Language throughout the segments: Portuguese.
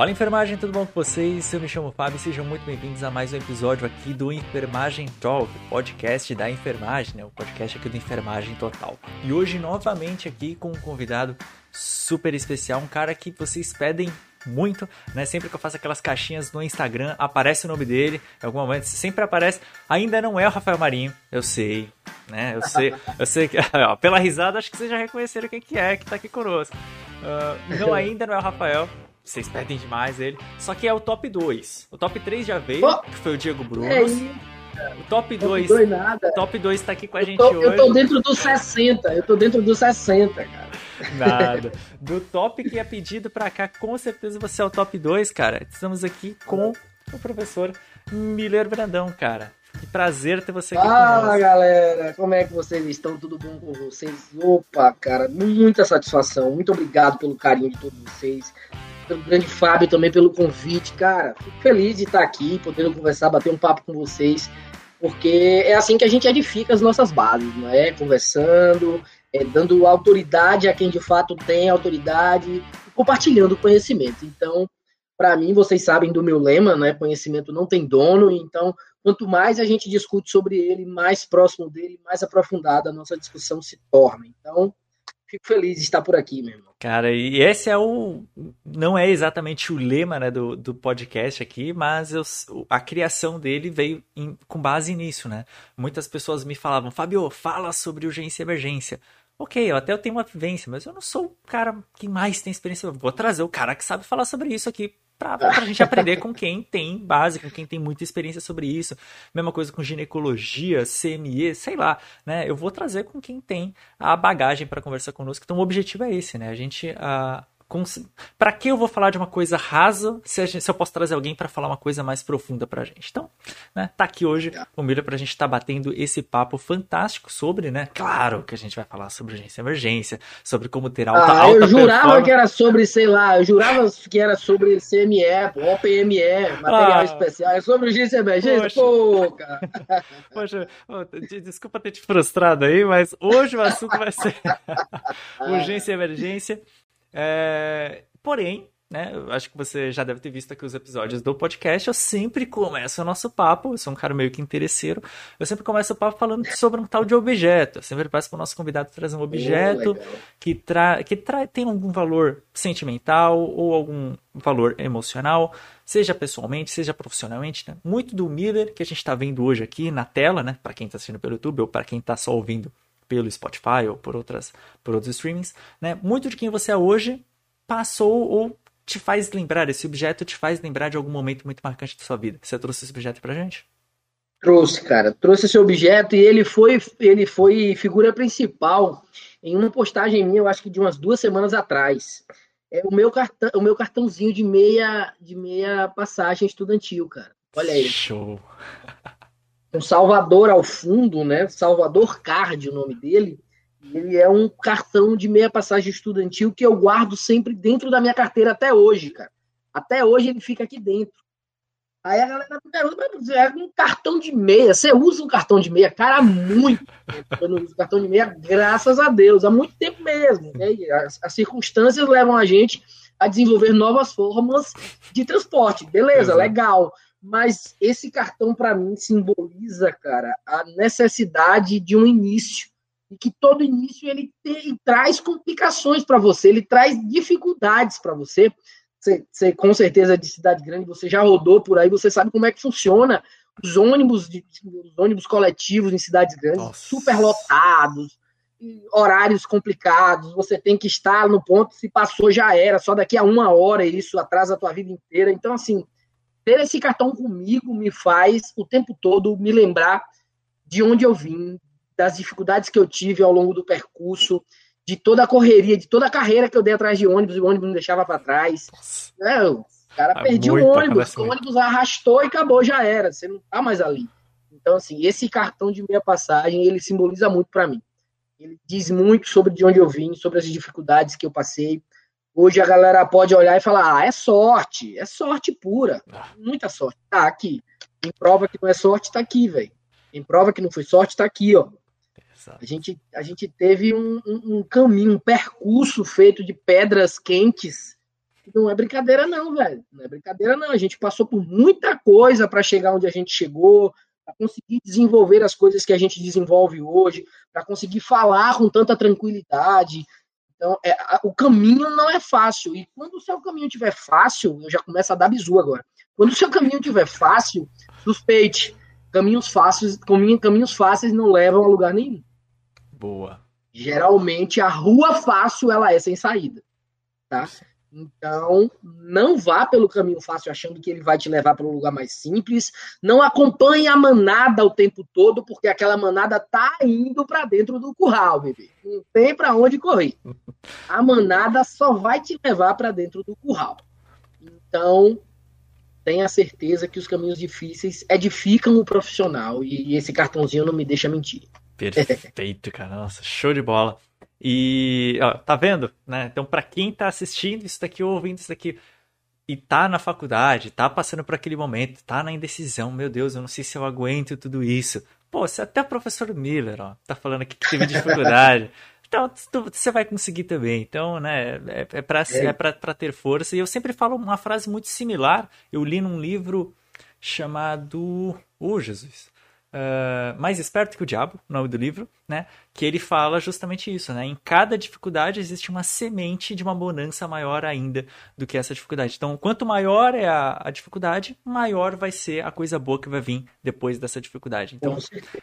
Fala enfermagem, tudo bom com vocês? Eu me chamo Fábio e sejam muito bem-vindos a mais um episódio aqui do Enfermagem Talk, podcast da enfermagem, né? o podcast aqui do Enfermagem Total. E hoje novamente aqui com um convidado super especial, um cara que vocês pedem muito, né? Sempre que eu faço aquelas caixinhas no Instagram, aparece o nome dele, em algum momento sempre aparece. Ainda não é o Rafael Marinho, eu sei, né? Eu sei, eu sei que ó, pela risada acho que vocês já reconheceram quem que é que tá aqui conosco. Uh, não ainda não é o Rafael, vocês pedem demais ele. Só que é o top 2. O top 3 já veio, oh, que foi o Diego Bruno. É o top 2. Top 2 nada. Top 2 tá aqui com a gente eu tô, hoje. Eu tô dentro dos 60. Eu tô dentro dos 60, cara. Nada. Do top que é pedido pra cá, com certeza você é o top 2, cara. Estamos aqui com o professor Miller Brandão, cara. Que prazer ter você aqui Fala, conosco. galera! Como é que vocês estão? Tudo bom com vocês? Opa, cara, muita satisfação. Muito obrigado pelo carinho de todos vocês pelo grande Fábio também pelo convite, cara. Fico feliz de estar aqui, podendo conversar, bater um papo com vocês, porque é assim que a gente edifica as nossas bases, não é? Conversando, é, dando autoridade a quem de fato tem autoridade, compartilhando conhecimento. Então, para mim, vocês sabem do meu lema, né? Conhecimento não tem dono, então quanto mais a gente discute sobre ele, mais próximo dele, mais aprofundada a nossa discussão se torna. Então, fico feliz de estar por aqui, meu irmão. Cara, e esse é o. Não é exatamente o lema né, do, do podcast aqui, mas eu, a criação dele veio em, com base nisso, né? Muitas pessoas me falavam, Fabio, fala sobre urgência e emergência. Ok, eu até eu tenho uma vivência, mas eu não sou o cara que mais tem experiência. Vou trazer o cara que sabe falar sobre isso aqui para a gente aprender com quem tem base, com quem tem muita experiência sobre isso. Mesma coisa com ginecologia, CME, sei lá, né? Eu vou trazer com quem tem a bagagem para conversar conosco. Então o objetivo é esse, né? A gente para que eu vou falar de uma coisa rasa se, gente, se eu posso trazer alguém para falar uma coisa mais profunda pra gente? Então, né, tá aqui hoje o Miller pra gente estar tá batendo esse papo fantástico sobre, né? Claro que a gente vai falar sobre urgência e emergência, sobre como ter alta, ah, alta Eu jurava que era sobre, sei lá, eu jurava que era sobre CME, OPME, material ah, especial, é sobre urgência e emergência, poxa. pô, cara. Poxa, desculpa ter te frustrado aí, mas hoje o assunto vai ser urgência e emergência. É, porém, né, eu acho que você já deve ter visto aqui os episódios do podcast. Eu sempre começo o nosso papo, eu sou um cara meio que interesseiro. Eu sempre começo o papo falando sobre um tal de objeto. Eu sempre peço para o nosso convidado trazer um objeto oh, que, tra que tra tem algum valor sentimental ou algum valor emocional, seja pessoalmente, seja profissionalmente. Né? Muito do Miller que a gente está vendo hoje aqui na tela, né, para quem está assistindo pelo YouTube ou para quem está só ouvindo pelo Spotify ou por, outras, por outros streamings, né? Muito de quem você é hoje passou ou te faz lembrar, esse objeto te faz lembrar de algum momento muito marcante da sua vida. Você trouxe esse objeto pra gente? Trouxe, cara. Trouxe esse objeto e ele foi, ele foi figura principal em uma postagem minha, eu acho que de umas duas semanas atrás. É o meu cartão, o meu cartãozinho de meia, de meia passagem estudantil, cara. Olha aí. Show. um Salvador ao fundo, né? Salvador Card, o nome dele. Ele é um cartão de meia passagem estudantil que eu guardo sempre dentro da minha carteira até hoje, cara. Até hoje ele fica aqui dentro. Aí a galera me pergunta, mas é um cartão de meia. Você usa um cartão de meia? Cara, há muito tempo eu não uso cartão de meia, graças a Deus, há muito tempo mesmo. Né? As, as, circunstâncias levam a gente a desenvolver novas formas de transporte. Beleza, legal mas esse cartão para mim simboliza, cara, a necessidade de um início e que todo início ele, te, ele traz complicações para você, ele traz dificuldades para você. você. Você com certeza de cidade grande, você já rodou por aí, você sabe como é que funciona os ônibus, de, os ônibus coletivos em cidades grandes, Nossa. super lotados, horários complicados, você tem que estar no ponto, se passou já era, só daqui a uma hora isso atrasa a tua vida inteira. Então, assim, ter esse cartão comigo me faz o tempo todo me lembrar de onde eu vim, das dificuldades que eu tive ao longo do percurso, de toda a correria, de toda a carreira que eu dei atrás de ônibus e o ônibus me deixava para trás. É, o cara é perdia o ônibus, o ônibus arrastou e acabou, já era, você não tá mais ali. Então, assim, esse cartão de meia passagem, ele simboliza muito para mim. Ele diz muito sobre de onde eu vim, sobre as dificuldades que eu passei, Hoje a galera pode olhar e falar: ah, é sorte, é sorte pura, ah. muita sorte. Tá aqui. Em prova que não é sorte, tá aqui, velho. Em prova que não foi sorte, tá aqui, ó. A gente, a gente teve um, um, um, caminho, um percurso feito de pedras quentes não é brincadeira não, velho. Não é brincadeira não. A gente passou por muita coisa para chegar onde a gente chegou, para conseguir desenvolver as coisas que a gente desenvolve hoje, para conseguir falar com tanta tranquilidade. Então, é, a, o caminho não é fácil. E quando o seu caminho estiver fácil, eu já começo a dar bizu agora. Quando o seu caminho estiver fácil, suspeite. Caminhos fáceis, caminhos fáceis não levam a lugar nenhum. Boa. Geralmente a rua fácil ela é sem saída, tá? Então, não vá pelo caminho fácil achando que ele vai te levar para um lugar mais simples. Não acompanhe a manada o tempo todo, porque aquela manada tá indo para dentro do curral, bebê. Não tem para onde correr. A manada só vai te levar para dentro do curral. Então, tenha certeza que os caminhos difíceis edificam o profissional. E esse cartãozinho não me deixa mentir. Perfeito, cara. Nossa, show de bola. E, ó, tá vendo? Né? Então, para quem tá assistindo isso daqui ou ouvindo isso daqui e tá na faculdade, tá passando por aquele momento, tá na indecisão, meu Deus, eu não sei se eu aguento tudo isso. Pô, se até o professor Miller, ó, tá falando aqui que teve dificuldade. então, você vai conseguir também. Então, né, é, é para é. é pra, ter força. E eu sempre falo uma frase muito similar. Eu li num livro chamado. Ô, oh, Jesus uh, Mais Esperto que o Diabo, o nome do livro, né? Que ele fala justamente isso, né? Em cada dificuldade existe uma semente de uma bonança maior ainda do que essa dificuldade. Então, quanto maior é a, a dificuldade, maior vai ser a coisa boa que vai vir depois dessa dificuldade. Então,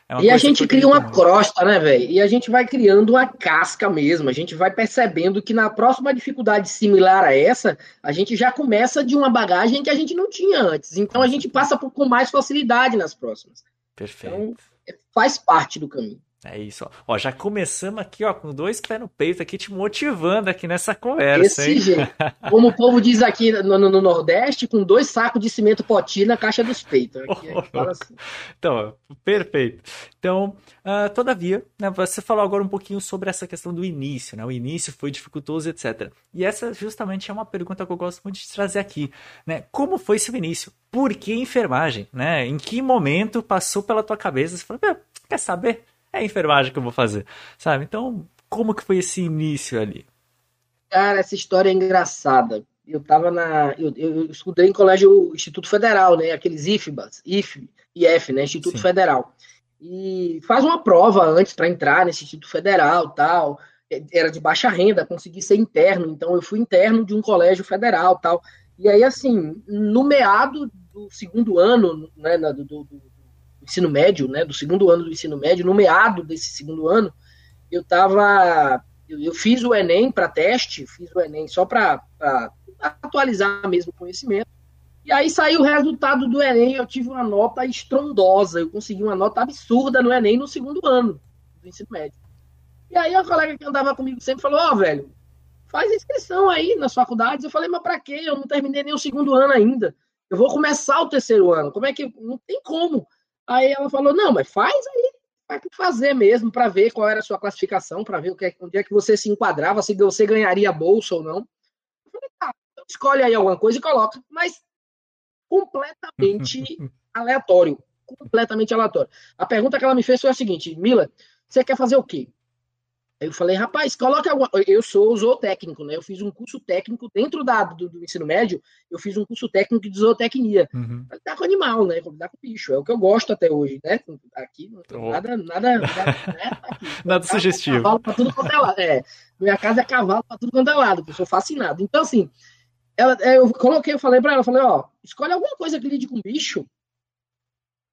é e a gente cria uma crosta, né, velho? E a gente vai criando uma casca mesmo. A gente vai percebendo que na próxima dificuldade similar a essa, a gente já começa de uma bagagem que a gente não tinha antes. Então, a gente passa por, com mais facilidade nas próximas. Perfeito. Então, faz parte do caminho. É isso, ó. ó. Já começamos aqui, ó, com dois pés no peito aqui, te motivando aqui nessa conversa. Desse hein? jeito. Como o povo diz aqui no, no, Nordeste, com dois sacos de cimento poti na caixa dos peitos. Aqui, oh, assim. Então, perfeito. Então, uh, todavia, né, você falou agora um pouquinho sobre essa questão do início, né? O início foi dificultoso, etc. E essa justamente é uma pergunta que eu gosto muito de trazer aqui, né? Como foi seu início? Por que enfermagem, né? Em que momento passou pela tua cabeça? Você falou, quer saber? É a enfermagem que eu vou fazer, sabe? Então, como que foi esse início ali? Cara, essa história é engraçada. Eu tava na. Eu, eu estudei em colégio Instituto Federal, né? Aqueles IFBAs, IF, IF, né? Instituto Sim. Federal. E faz uma prova antes para entrar nesse Instituto Federal tal. Era de baixa renda, consegui ser interno, então eu fui interno de um colégio federal tal. E aí, assim, no meado do segundo ano, né, do, do ensino médio, né, do segundo ano do ensino médio, no meado desse segundo ano, eu tava eu, eu fiz o ENEM para teste, fiz o ENEM só para atualizar mesmo o conhecimento. E aí saiu o resultado do ENEM, eu tive uma nota estrondosa, eu consegui uma nota absurda no ENEM no segundo ano do ensino médio. E aí a colega que andava comigo sempre falou: Ó, oh, velho, faz inscrição aí nas faculdades. Eu falei: Mas para quê? Eu não terminei nem o segundo ano ainda. Eu vou começar o terceiro ano. Como é que. Não tem como. Aí ela falou: não, mas faz aí, vai fazer mesmo, para ver qual era a sua classificação, para ver o que, é, onde é que você se enquadrava, se você ganharia bolsa ou não. Eu falei: tá, então escolhe aí alguma coisa e coloca. Mas completamente aleatório. Completamente aleatório. A pergunta que ela me fez foi a seguinte: Mila, você quer fazer o quê? Aí eu falei, rapaz, coloca alguma... Eu sou zootécnico, né? Eu fiz um curso técnico dentro da, do, do ensino médio, eu fiz um curso técnico de zootecnia. Uhum. Pra lidar com animal, né? Pra lidar com bicho. É o que eu gosto até hoje, né? Aqui, oh. nada, nada, nada, né? Aqui. nada sugestivo. É cavalo pra tudo quanto é lado. É, minha casa é cavalo pra tudo quanto é lado, eu sou fascinado. Então, assim, ela, é, eu coloquei, eu falei pra ela, falei, ó, escolhe alguma coisa que lide com bicho.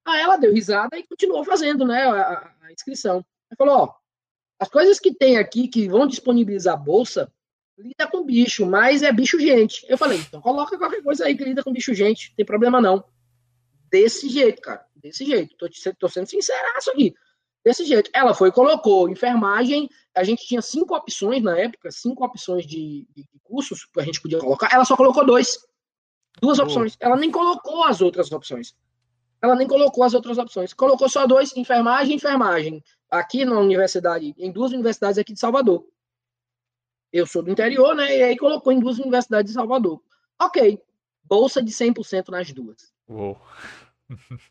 Aí ela deu risada e continuou fazendo, né, a, a inscrição. Ela falou, ó, as coisas que tem aqui que vão disponibilizar bolsa, lida com bicho, mas é bicho gente. Eu falei, então coloca qualquer coisa aí que lida com bicho gente, não tem problema não. Desse jeito, cara, desse jeito. Tô, tô sendo sinceraço aqui. Desse jeito. Ela foi colocou enfermagem, a gente tinha cinco opções na época, cinco opções de, de, de cursos que a gente podia colocar. Ela só colocou dois. Duas opções. Ela nem colocou as outras opções. Ela nem colocou as outras opções. Colocou só dois, enfermagem e enfermagem aqui na universidade, em duas universidades aqui de Salvador. Eu sou do interior, né? E aí colocou em duas universidades de Salvador. Ok, bolsa de 100% nas duas. Uou.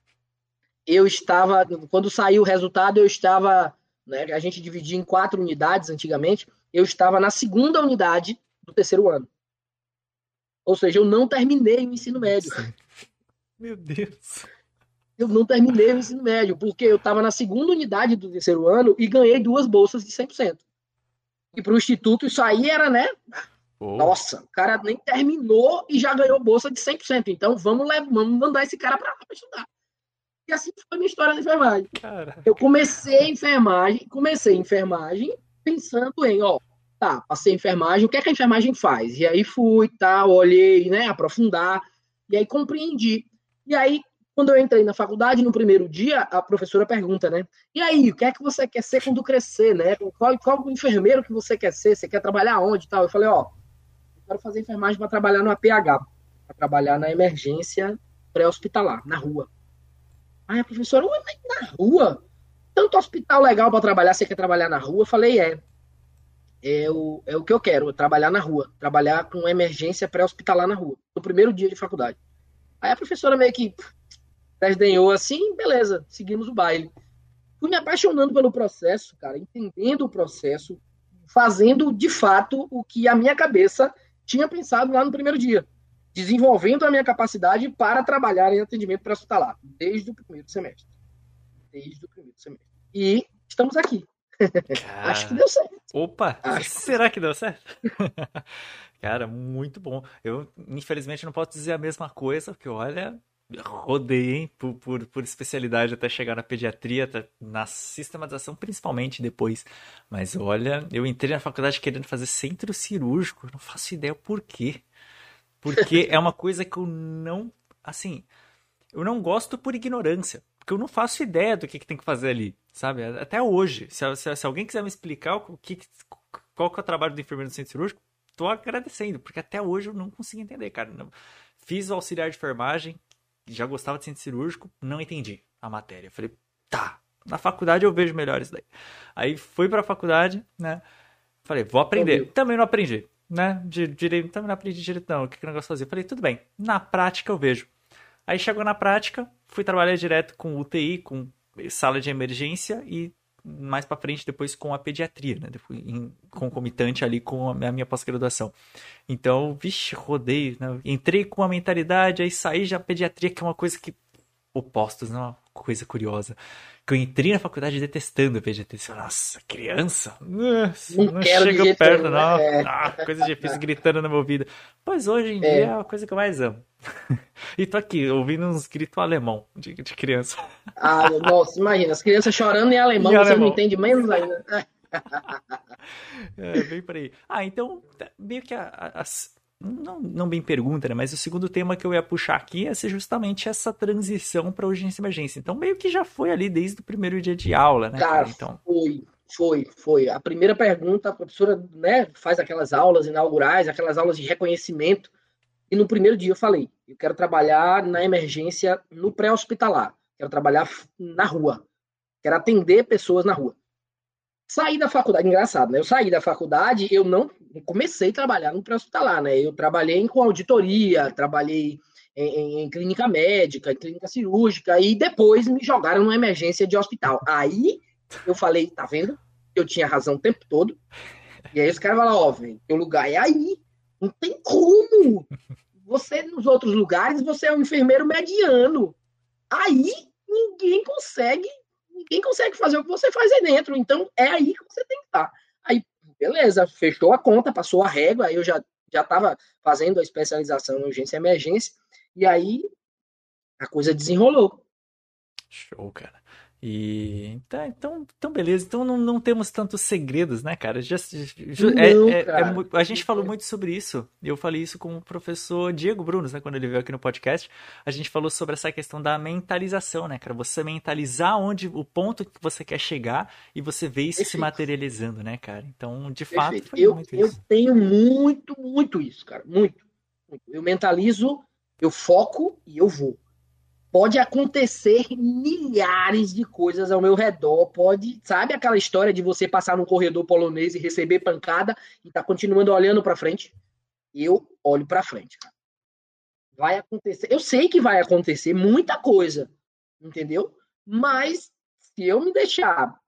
eu estava, quando saiu o resultado, eu estava, né, a gente dividia em quatro unidades antigamente, eu estava na segunda unidade do terceiro ano. Ou seja, eu não terminei o ensino médio. Meu Deus. Eu não terminei o ensino médio, porque eu estava na segunda unidade do terceiro ano e ganhei duas bolsas de 100%. E para o instituto isso aí era, né? Oh. Nossa, o cara nem terminou e já ganhou bolsa de 100%. Então vamos, levar, vamos mandar esse cara para lá para estudar. E assim foi a minha história na enfermagem. Caraca. Eu comecei a enfermagem, comecei a enfermagem pensando em, ó, tá, passei enfermagem, o que é que a enfermagem faz? E aí fui, tá, olhei, né, aprofundar, e aí compreendi. E aí, quando eu entrei na faculdade, no primeiro dia, a professora pergunta, né, e aí, o que é que você quer ser quando crescer, né? Qual, qual enfermeiro que você quer ser? Você quer trabalhar onde tal? Eu falei, ó, eu quero fazer enfermagem para trabalhar no APH, para trabalhar na emergência pré-hospitalar, na rua. Aí a professora, ué, na rua? Tanto hospital legal para trabalhar, você quer trabalhar na rua? Eu falei, é. É o, é o que eu quero, trabalhar na rua. Trabalhar com emergência pré-hospitalar na rua. No primeiro dia de faculdade. Aí a professora meio que desdenhou assim, beleza, seguimos o baile. Fui me apaixonando pelo processo, cara, entendendo o processo, fazendo de fato o que a minha cabeça tinha pensado lá no primeiro dia desenvolvendo a minha capacidade para trabalhar em atendimento pré-hospitalar, desde o primeiro semestre. Desde o primeiro semestre. E estamos aqui. Cara... Acho que deu certo. Opa! Acho será que deu certo? Cara, muito bom. Eu, infelizmente, não posso dizer a mesma coisa, porque olha, rodei hein, por, por, por, especialidade até chegar na pediatria, na sistematização principalmente depois. Mas olha, eu entrei na faculdade querendo fazer centro cirúrgico, não faço ideia por quê. Porque é uma coisa que eu não. Assim, eu não gosto por ignorância. Porque eu não faço ideia do que, que tem que fazer ali, sabe? Até hoje. Se, se, se alguém quiser me explicar o que, qual que é o trabalho do enfermeiro no centro cirúrgico, tô agradecendo. Porque até hoje eu não consigo entender, cara. Não. Fiz o auxiliar de enfermagem, já gostava de centro cirúrgico, não entendi a matéria. Falei, tá, na faculdade eu vejo melhor isso daí. Aí fui pra faculdade, né? Falei, vou aprender. Também não aprendi né? De direito, também não aprendi direito, não. O que, que o negócio fazia? Falei, tudo bem, na prática eu vejo. Aí chegou na prática, fui trabalhar direto com UTI, com sala de emergência e mais para frente depois com a pediatria, né? Depois, em, concomitante ali com a minha pós-graduação. Então, vixe, rodei, né? entrei com a mentalidade, aí saí já pediatria, que é uma coisa que opostos, não? Coisa curiosa. Que eu entrei na faculdade detestando a PGT. Nossa, criança? Nossa, não, não chega perto, não. É. Ah, coisa difícil gritando na minha vida. Pois hoje em é. dia é a coisa que eu mais amo. e tô aqui, ouvindo uns gritos alemão de, de criança. Ah, nossa, imagina, as crianças chorando em alemão, em você alemão. não entende menos ainda. é, bem por aí. Ah, então, meio que a, a, as, não, não bem pergunta, né? Mas o segundo tema que eu ia puxar aqui ia ser justamente essa transição para urgência e emergência. Então, meio que já foi ali desde o primeiro dia de aula, né? Cara, então... foi, foi, foi. A primeira pergunta, a professora né, faz aquelas aulas inaugurais, aquelas aulas de reconhecimento. E no primeiro dia eu falei, eu quero trabalhar na emergência no pré-hospitalar. Quero trabalhar na rua. Quero atender pessoas na rua. Saí da faculdade, engraçado, né? Eu saí da faculdade, eu não comecei a trabalhar no pré-hospitalar, né? Eu trabalhei com auditoria, trabalhei em, em, em, clínica médica, em clínica cirúrgica, e depois me jogaram numa emergência de hospital. Aí eu falei, tá vendo? Eu tinha razão o tempo todo. E aí os caras falaram, ó, velho, teu lugar é aí. Não tem como. Você, nos outros lugares, você é um enfermeiro mediano. Aí ninguém consegue ninguém consegue fazer o que você faz aí dentro. Então é aí que você tem que estar. Aí, beleza, fechou a conta, passou a régua, aí eu já já estava fazendo a especialização em urgência e emergência, e aí a coisa desenrolou. Show, cara. E tá, então, então beleza. Então não, não temos tantos segredos, né, cara? Já não, é, é, cara. É, a gente falou muito sobre isso. Eu falei isso com o professor Diego Brunos, né, quando ele veio aqui no podcast. A gente falou sobre essa questão da mentalização, né, cara? Você mentalizar onde o ponto que você quer chegar e você vê isso Perfeito. se materializando, né, cara? Então, de Perfeito. fato, foi eu, muito eu isso. Eu tenho muito, muito isso, cara. Muito, muito. Eu mentalizo, eu foco e eu vou pode acontecer milhares de coisas ao meu redor. Pode, sabe aquela história de você passar num corredor polonês e receber pancada e tá continuando olhando para frente? Eu olho para frente, cara. Vai acontecer. Eu sei que vai acontecer muita coisa, entendeu? Mas se eu me deixar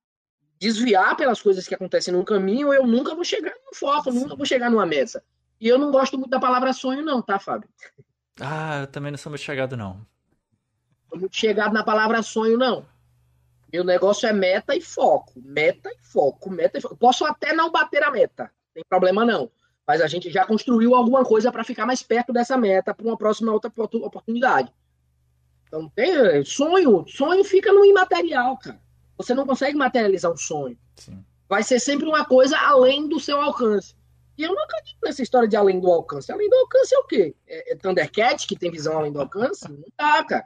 desviar pelas coisas que acontecem no caminho, eu nunca vou chegar no foco, nunca vou chegar numa mesa. E eu não gosto muito da palavra sonho, não, tá, Fábio? Ah, eu também não sou muito chegado, não. Tô muito chegado na palavra sonho, não. Meu negócio é meta e foco. Meta e foco. Meta e foco. Posso até não bater a meta. Não tem problema, não. Mas a gente já construiu alguma coisa para ficar mais perto dessa meta para uma próxima outra oportunidade. Então, tem sonho. Sonho fica no imaterial, cara. Você não consegue materializar um sonho. Sim. Vai ser sempre uma coisa além do seu alcance. E eu não acredito nessa história de além do alcance. Além do alcance é o quê? É, é Thundercat que tem visão além do alcance? Não dá, cara.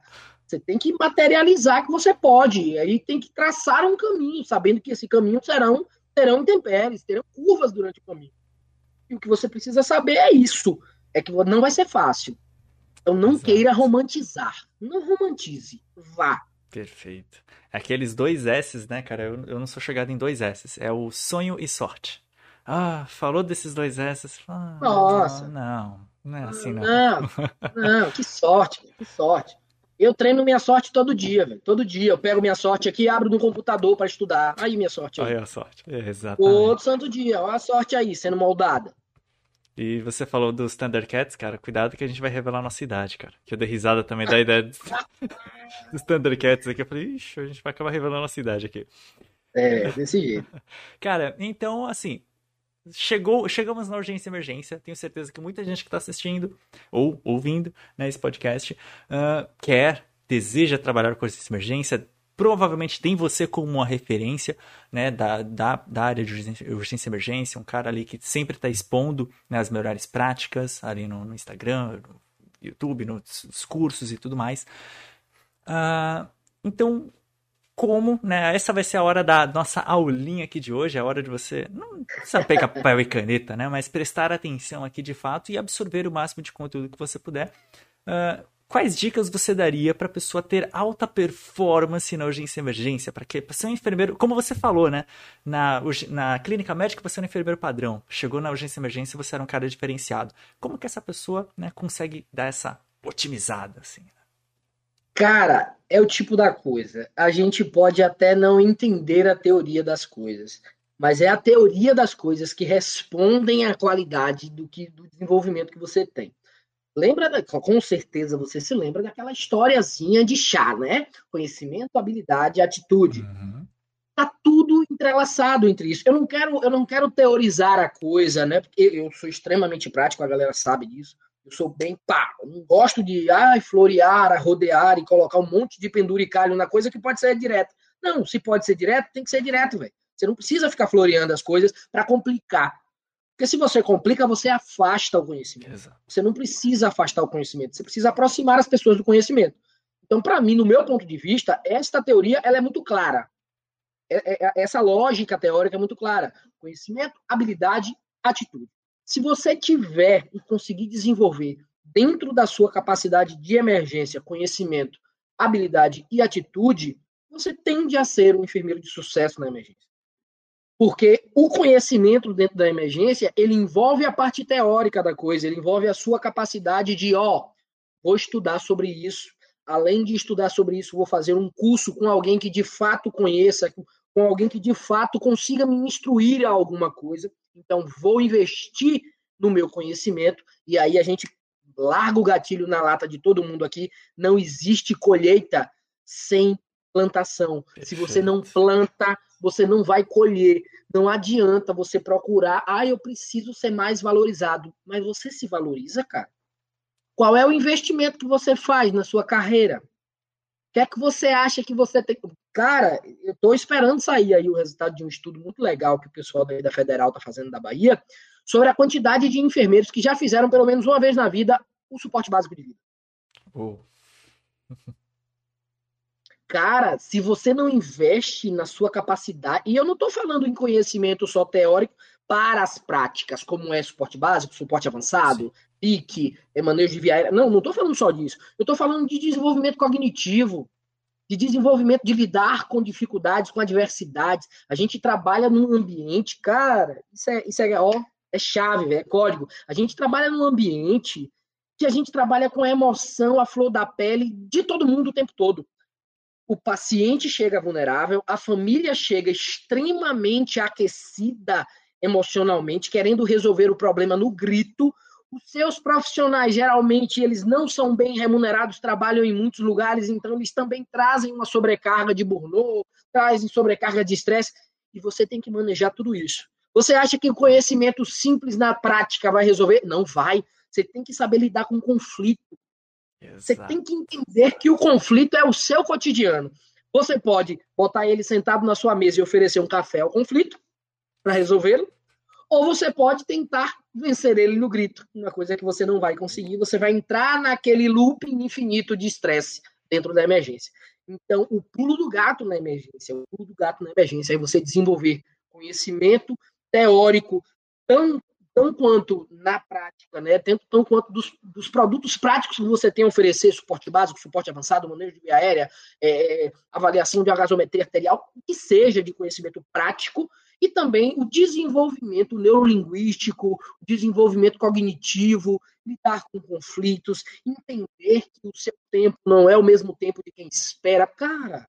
Você tem que materializar que você pode. E aí tem que traçar um caminho, sabendo que esse caminho serão, terão intempéries, terão curvas durante o caminho. E o que você precisa saber é isso. É que não vai ser fácil. Então não Exato. queira romantizar. Não romantize. Vá. Perfeito. Aqueles dois S's, né, cara? Eu, eu não sou chegado em dois S's. É o sonho e sorte. Ah, falou desses dois S's. Ah, Nossa. Não, não é assim não. Não, não que sorte, que sorte. Eu treino minha sorte todo dia, velho. Todo dia. Eu pego minha sorte aqui e abro no computador para estudar. Aí minha sorte. Aí. a sorte. É, exatamente. Todo santo dia. Olha a sorte aí, sendo moldada. E você falou dos Thundercats, cara. Cuidado que a gente vai revelar a nossa idade, cara. Que eu dei risada também da ideia dos, dos Thundercats aqui. Eu falei, ixi, a gente vai acabar revelando a nossa idade aqui. É, desse jeito. cara, então, assim, chegou, chegamos na urgência e emergência. Tenho certeza que muita gente que está assistindo ou ouvindo né, esse podcast uh, quer, deseja trabalhar com urgência e emergência. Provavelmente tem você como uma referência né, da, da, da área de urgência e emergência, um cara ali que sempre está expondo né, as melhores práticas ali no, no Instagram, no YouTube, nos cursos e tudo mais. Uh, então, como, né? Essa vai ser a hora da nossa aulinha aqui de hoje, a hora de você não precisa pegar papel e caneta, né? Mas prestar atenção aqui de fato e absorver o máximo de conteúdo que você puder. Uh, quais dicas você daria para a pessoa ter alta performance na urgência e emergência? Para que para ser um enfermeiro, como você falou, né? Na, na clínica médica você era um enfermeiro padrão. Chegou na urgência e emergência você era um cara diferenciado. Como que essa pessoa, né, consegue dar essa otimizada assim? Cara, é o tipo da coisa. A gente pode até não entender a teoria das coisas, mas é a teoria das coisas que respondem à qualidade do que do desenvolvimento que você tem. Lembra, da, com certeza você se lembra daquela historiazinha de chá, né? Conhecimento, habilidade, atitude. Uhum. Tá tudo entrelaçado entre isso. Eu não quero, eu não quero teorizar a coisa, né? Porque eu sou extremamente prático, a galera sabe disso. Eu sou bem pá. Eu não gosto de ai, florear, rodear e colocar um monte de penduricalho na coisa que pode ser direto. Não, se pode ser direto, tem que ser direto, velho. Você não precisa ficar floreando as coisas para complicar. Porque se você complica, você afasta o conhecimento. Exato. Você não precisa afastar o conhecimento, você precisa aproximar as pessoas do conhecimento. Então, para mim, no meu ponto de vista, esta teoria ela é muito clara. É, é, é, essa lógica teórica é muito clara. Conhecimento, habilidade, atitude. Se você tiver e conseguir desenvolver dentro da sua capacidade de emergência, conhecimento, habilidade e atitude, você tende a ser um enfermeiro de sucesso na emergência. Porque o conhecimento dentro da emergência, ele envolve a parte teórica da coisa, ele envolve a sua capacidade de, ó, vou estudar sobre isso, além de estudar sobre isso, vou fazer um curso com alguém que de fato conheça, com alguém que de fato consiga me instruir a alguma coisa. Então, vou investir no meu conhecimento, e aí a gente larga o gatilho na lata de todo mundo aqui. Não existe colheita sem plantação. Perfeito. Se você não planta, você não vai colher. Não adianta você procurar, ah, eu preciso ser mais valorizado. Mas você se valoriza, cara? Qual é o investimento que você faz na sua carreira? O que é que você acha que você tem? Cara, eu estou esperando sair aí o resultado de um estudo muito legal que o pessoal da Federal está fazendo da Bahia sobre a quantidade de enfermeiros que já fizeram pelo menos uma vez na vida o suporte básico de vida. Oh. Cara, se você não investe na sua capacidade, e eu não estou falando em conhecimento só teórico para as práticas, como é suporte básico, suporte avançado, PIC, é manejo de via aérea. Não, não estou falando só disso. Eu estou falando de desenvolvimento cognitivo, de desenvolvimento de lidar com dificuldades, com adversidades. A gente trabalha num ambiente, cara, isso é, isso é, ó, é chave, é código. A gente trabalha num ambiente que a gente trabalha com a emoção, a flor da pele de todo mundo o tempo todo. O paciente chega vulnerável, a família chega extremamente aquecida emocionalmente, querendo resolver o problema no grito, Os seus profissionais, geralmente, eles não são bem remunerados, trabalham em muitos lugares, então eles também trazem uma sobrecarga de burnout, trazem sobrecarga de estresse, e você tem que manejar tudo isso. Você acha que o conhecimento simples na prática vai resolver? Não vai. Você tem que saber lidar com conflito. Exato. Você tem que entender que o conflito é o seu cotidiano. Você pode botar ele sentado na sua mesa e oferecer um café ao conflito para resolvê-lo, ou você pode tentar vencer ele no grito, uma coisa que você não vai conseguir, você vai entrar naquele looping infinito de estresse dentro da emergência. Então, o pulo do gato na emergência, o pulo do gato na emergência é você desenvolver conhecimento teórico tão tão quanto na prática, né, tanto, tão quanto dos, dos, produtos práticos que você tem a oferecer, suporte básico, suporte avançado, manejo de via aérea, é, avaliação de gasometria arterial, que seja de conhecimento prático, e também o desenvolvimento neurolinguístico, o desenvolvimento cognitivo, lidar com conflitos, entender que o seu tempo não é o mesmo tempo de quem espera. Cara,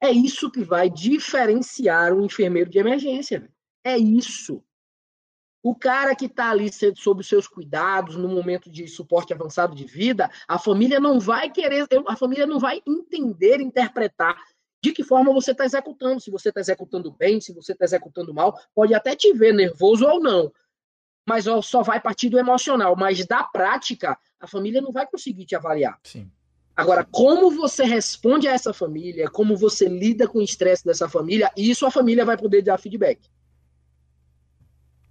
é isso que vai diferenciar um enfermeiro de emergência. É isso. O cara que está ali sob os seus cuidados no momento de suporte avançado de vida, a família não vai querer, a família não vai entender, interpretar de que forma você está executando. Se você está executando bem, se você está executando mal, pode até te ver nervoso ou não, mas só vai partir do emocional. Mas da prática, a família não vai conseguir te avaliar. Sim. Agora, como você responde a essa família, como você lida com o estresse dessa família, isso a família vai poder dar feedback.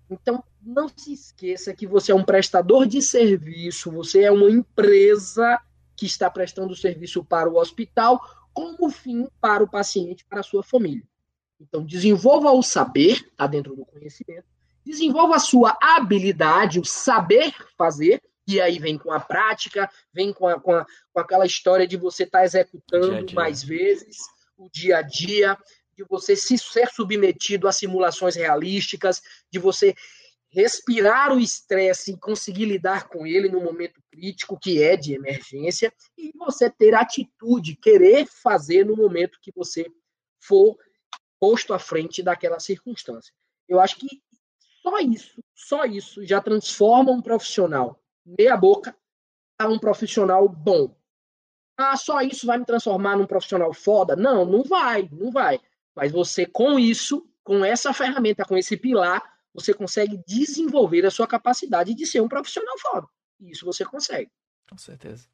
Então, não se esqueça que você é um prestador de serviço, você é uma empresa que está prestando serviço para o hospital como fim para o paciente, para a sua família. Então, desenvolva o saber, está dentro do conhecimento, desenvolva a sua habilidade, o saber fazer, e aí vem com a prática, vem com, a, com, a, com aquela história de você estar tá executando dia dia. mais vezes, o dia a dia, de você se ser submetido a simulações realísticas, de você respirar o estresse e conseguir lidar com ele no momento crítico, que é de emergência, e você ter atitude, querer fazer no momento que você for posto à frente daquela circunstância. Eu acho que só isso, só isso já transforma um profissional meia boca a um profissional bom. Ah, só isso vai me transformar num profissional foda? Não, não vai, não vai. Mas você, com isso, com essa ferramenta, com esse pilar, você consegue desenvolver a sua capacidade de ser um profissional foda. Isso você consegue. Com certeza.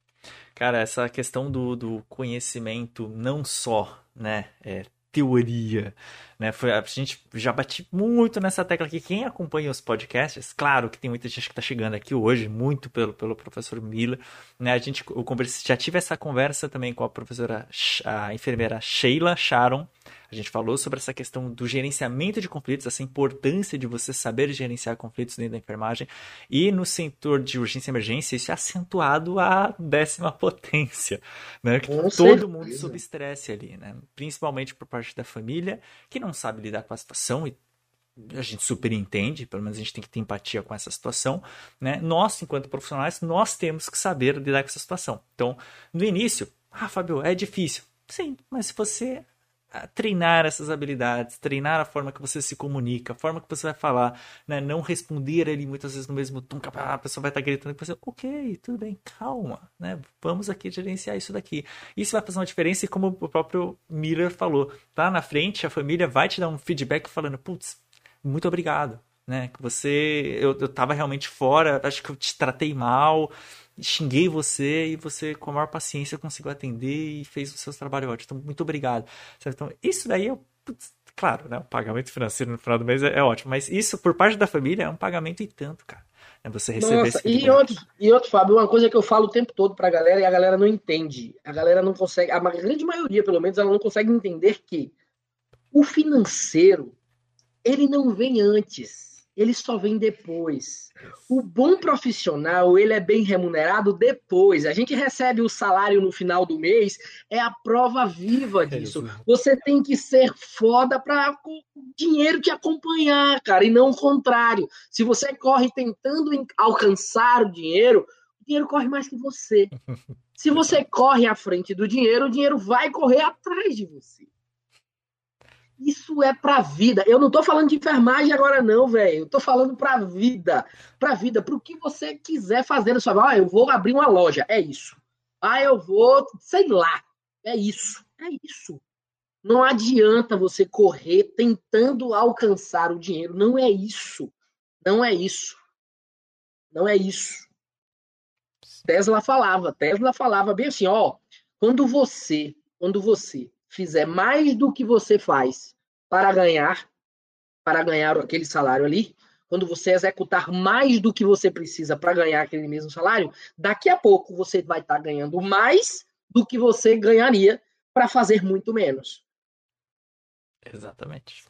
Cara, essa questão do, do conhecimento não só, né, é, teoria, né? Foi, a gente já bati muito nessa tecla aqui. Quem acompanha os podcasts, claro que tem muita gente que está chegando aqui hoje, muito pelo, pelo professor Miller, né? A gente eu converse, já tive essa conversa também com a professora, a enfermeira Sheila Sharon, a gente falou sobre essa questão do gerenciamento de conflitos, essa importância de você saber gerenciar conflitos dentro da enfermagem. E no setor de urgência e emergência, isso é acentuado à décima potência. Né? Que todo certeza. mundo sob estresse ali, né? Principalmente por parte da família, que não sabe lidar com a situação e a gente super entende, pelo menos a gente tem que ter empatia com essa situação, né? Nós, enquanto profissionais, nós temos que saber lidar com essa situação. Então, no início, ah, Fábio, é difícil. Sim, mas se você treinar essas habilidades, treinar a forma que você se comunica, a forma que você vai falar, né? não responder ali muitas vezes no mesmo tom, a pessoa vai estar gritando, e você, ok, tudo bem, calma, né? vamos aqui gerenciar isso daqui. Isso vai fazer uma diferença e como o próprio Miller falou, tá na frente, a família vai te dar um feedback falando, putz, muito obrigado, né? Que você, eu, eu tava realmente fora, acho que eu te tratei mal, xinguei você e você, com a maior paciência, conseguiu atender e fez o seu trabalho ótimo. Então, muito obrigado. Certo? Então, isso daí é, claro, né? O pagamento financeiro no final do mês é, é, ótimo, mas isso, por parte da família, é um pagamento e tanto, cara. É você receber Nossa, esse e outro, e outro, Fábio, uma coisa que eu falo o tempo todo pra galera e a galera não entende. A galera não consegue, a grande maioria, pelo menos, ela não consegue entender que o financeiro, ele não vem antes ele só vem depois. O bom profissional, ele é bem remunerado depois. A gente recebe o salário no final do mês, é a prova viva é disso. É Você tem que ser foda para o dinheiro te acompanhar, cara, e não o contrário. Se você corre tentando alcançar o dinheiro, o dinheiro corre mais que você. Se você corre à frente do dinheiro, o dinheiro vai correr atrás de você. Isso é pra vida. Eu não tô falando de enfermagem agora, não, velho. Eu tô falando pra vida. Pra vida, pro que você quiser fazer na sua vida. Ah, eu vou abrir uma loja. É isso. Ah, eu vou, sei lá. É isso. É isso. Não adianta você correr tentando alcançar o dinheiro. Não é isso. Não é isso. Não é isso. Tesla falava, Tesla falava bem assim, ó, quando você, quando você fizer mais do que você faz para ganhar, para ganhar aquele salário ali, quando você executar mais do que você precisa para ganhar aquele mesmo salário, daqui a pouco você vai estar tá ganhando mais do que você ganharia para fazer muito menos. Exatamente.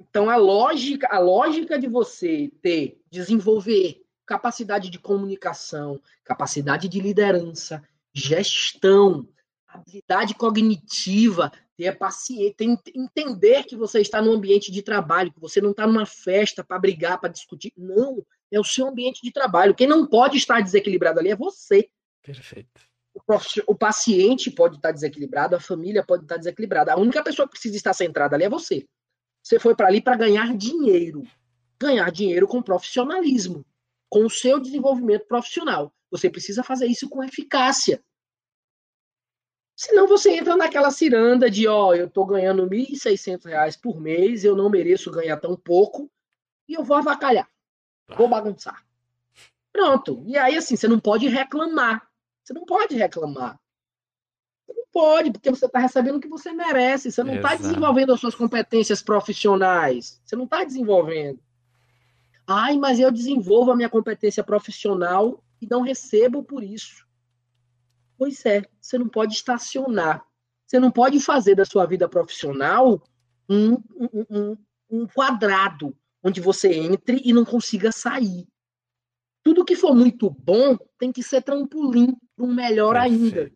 então a lógica, a lógica de você ter, desenvolver capacidade de comunicação, capacidade de liderança, gestão, habilidade cognitiva, ter paciência, ter, entender que você está no ambiente de trabalho, que você não está numa festa para brigar, para discutir. Não, é o seu ambiente de trabalho. Quem não pode estar desequilibrado ali é você. Perfeito. O, paciente pode estar desequilibrado, a família pode estar desequilibrada. A única pessoa que precisa estar centrada ali é você. Você foi para ali para ganhar dinheiro. Ganhar dinheiro com profissionalismo, com o seu desenvolvimento profissional. Você precisa fazer isso com eficácia. Senão você entra naquela ciranda de, ó, eu tô ganhando R$ 1.600 por mês, eu não mereço ganhar tão pouco, e eu vou avacalhar. Vou bagunçar. Pronto. E aí, assim, você não pode reclamar. Você não pode reclamar. Você não pode, porque você está recebendo o que você merece. Você não está desenvolvendo as suas competências profissionais. Você não está desenvolvendo. Ai, mas eu desenvolvo a minha competência profissional e não recebo por isso. Pois é, você não pode estacionar. Você não pode fazer da sua vida profissional um, um, um, um quadrado onde você entre e não consiga sair. Tudo que for muito bom tem que ser trampolim para um melhor Perfeito. ainda.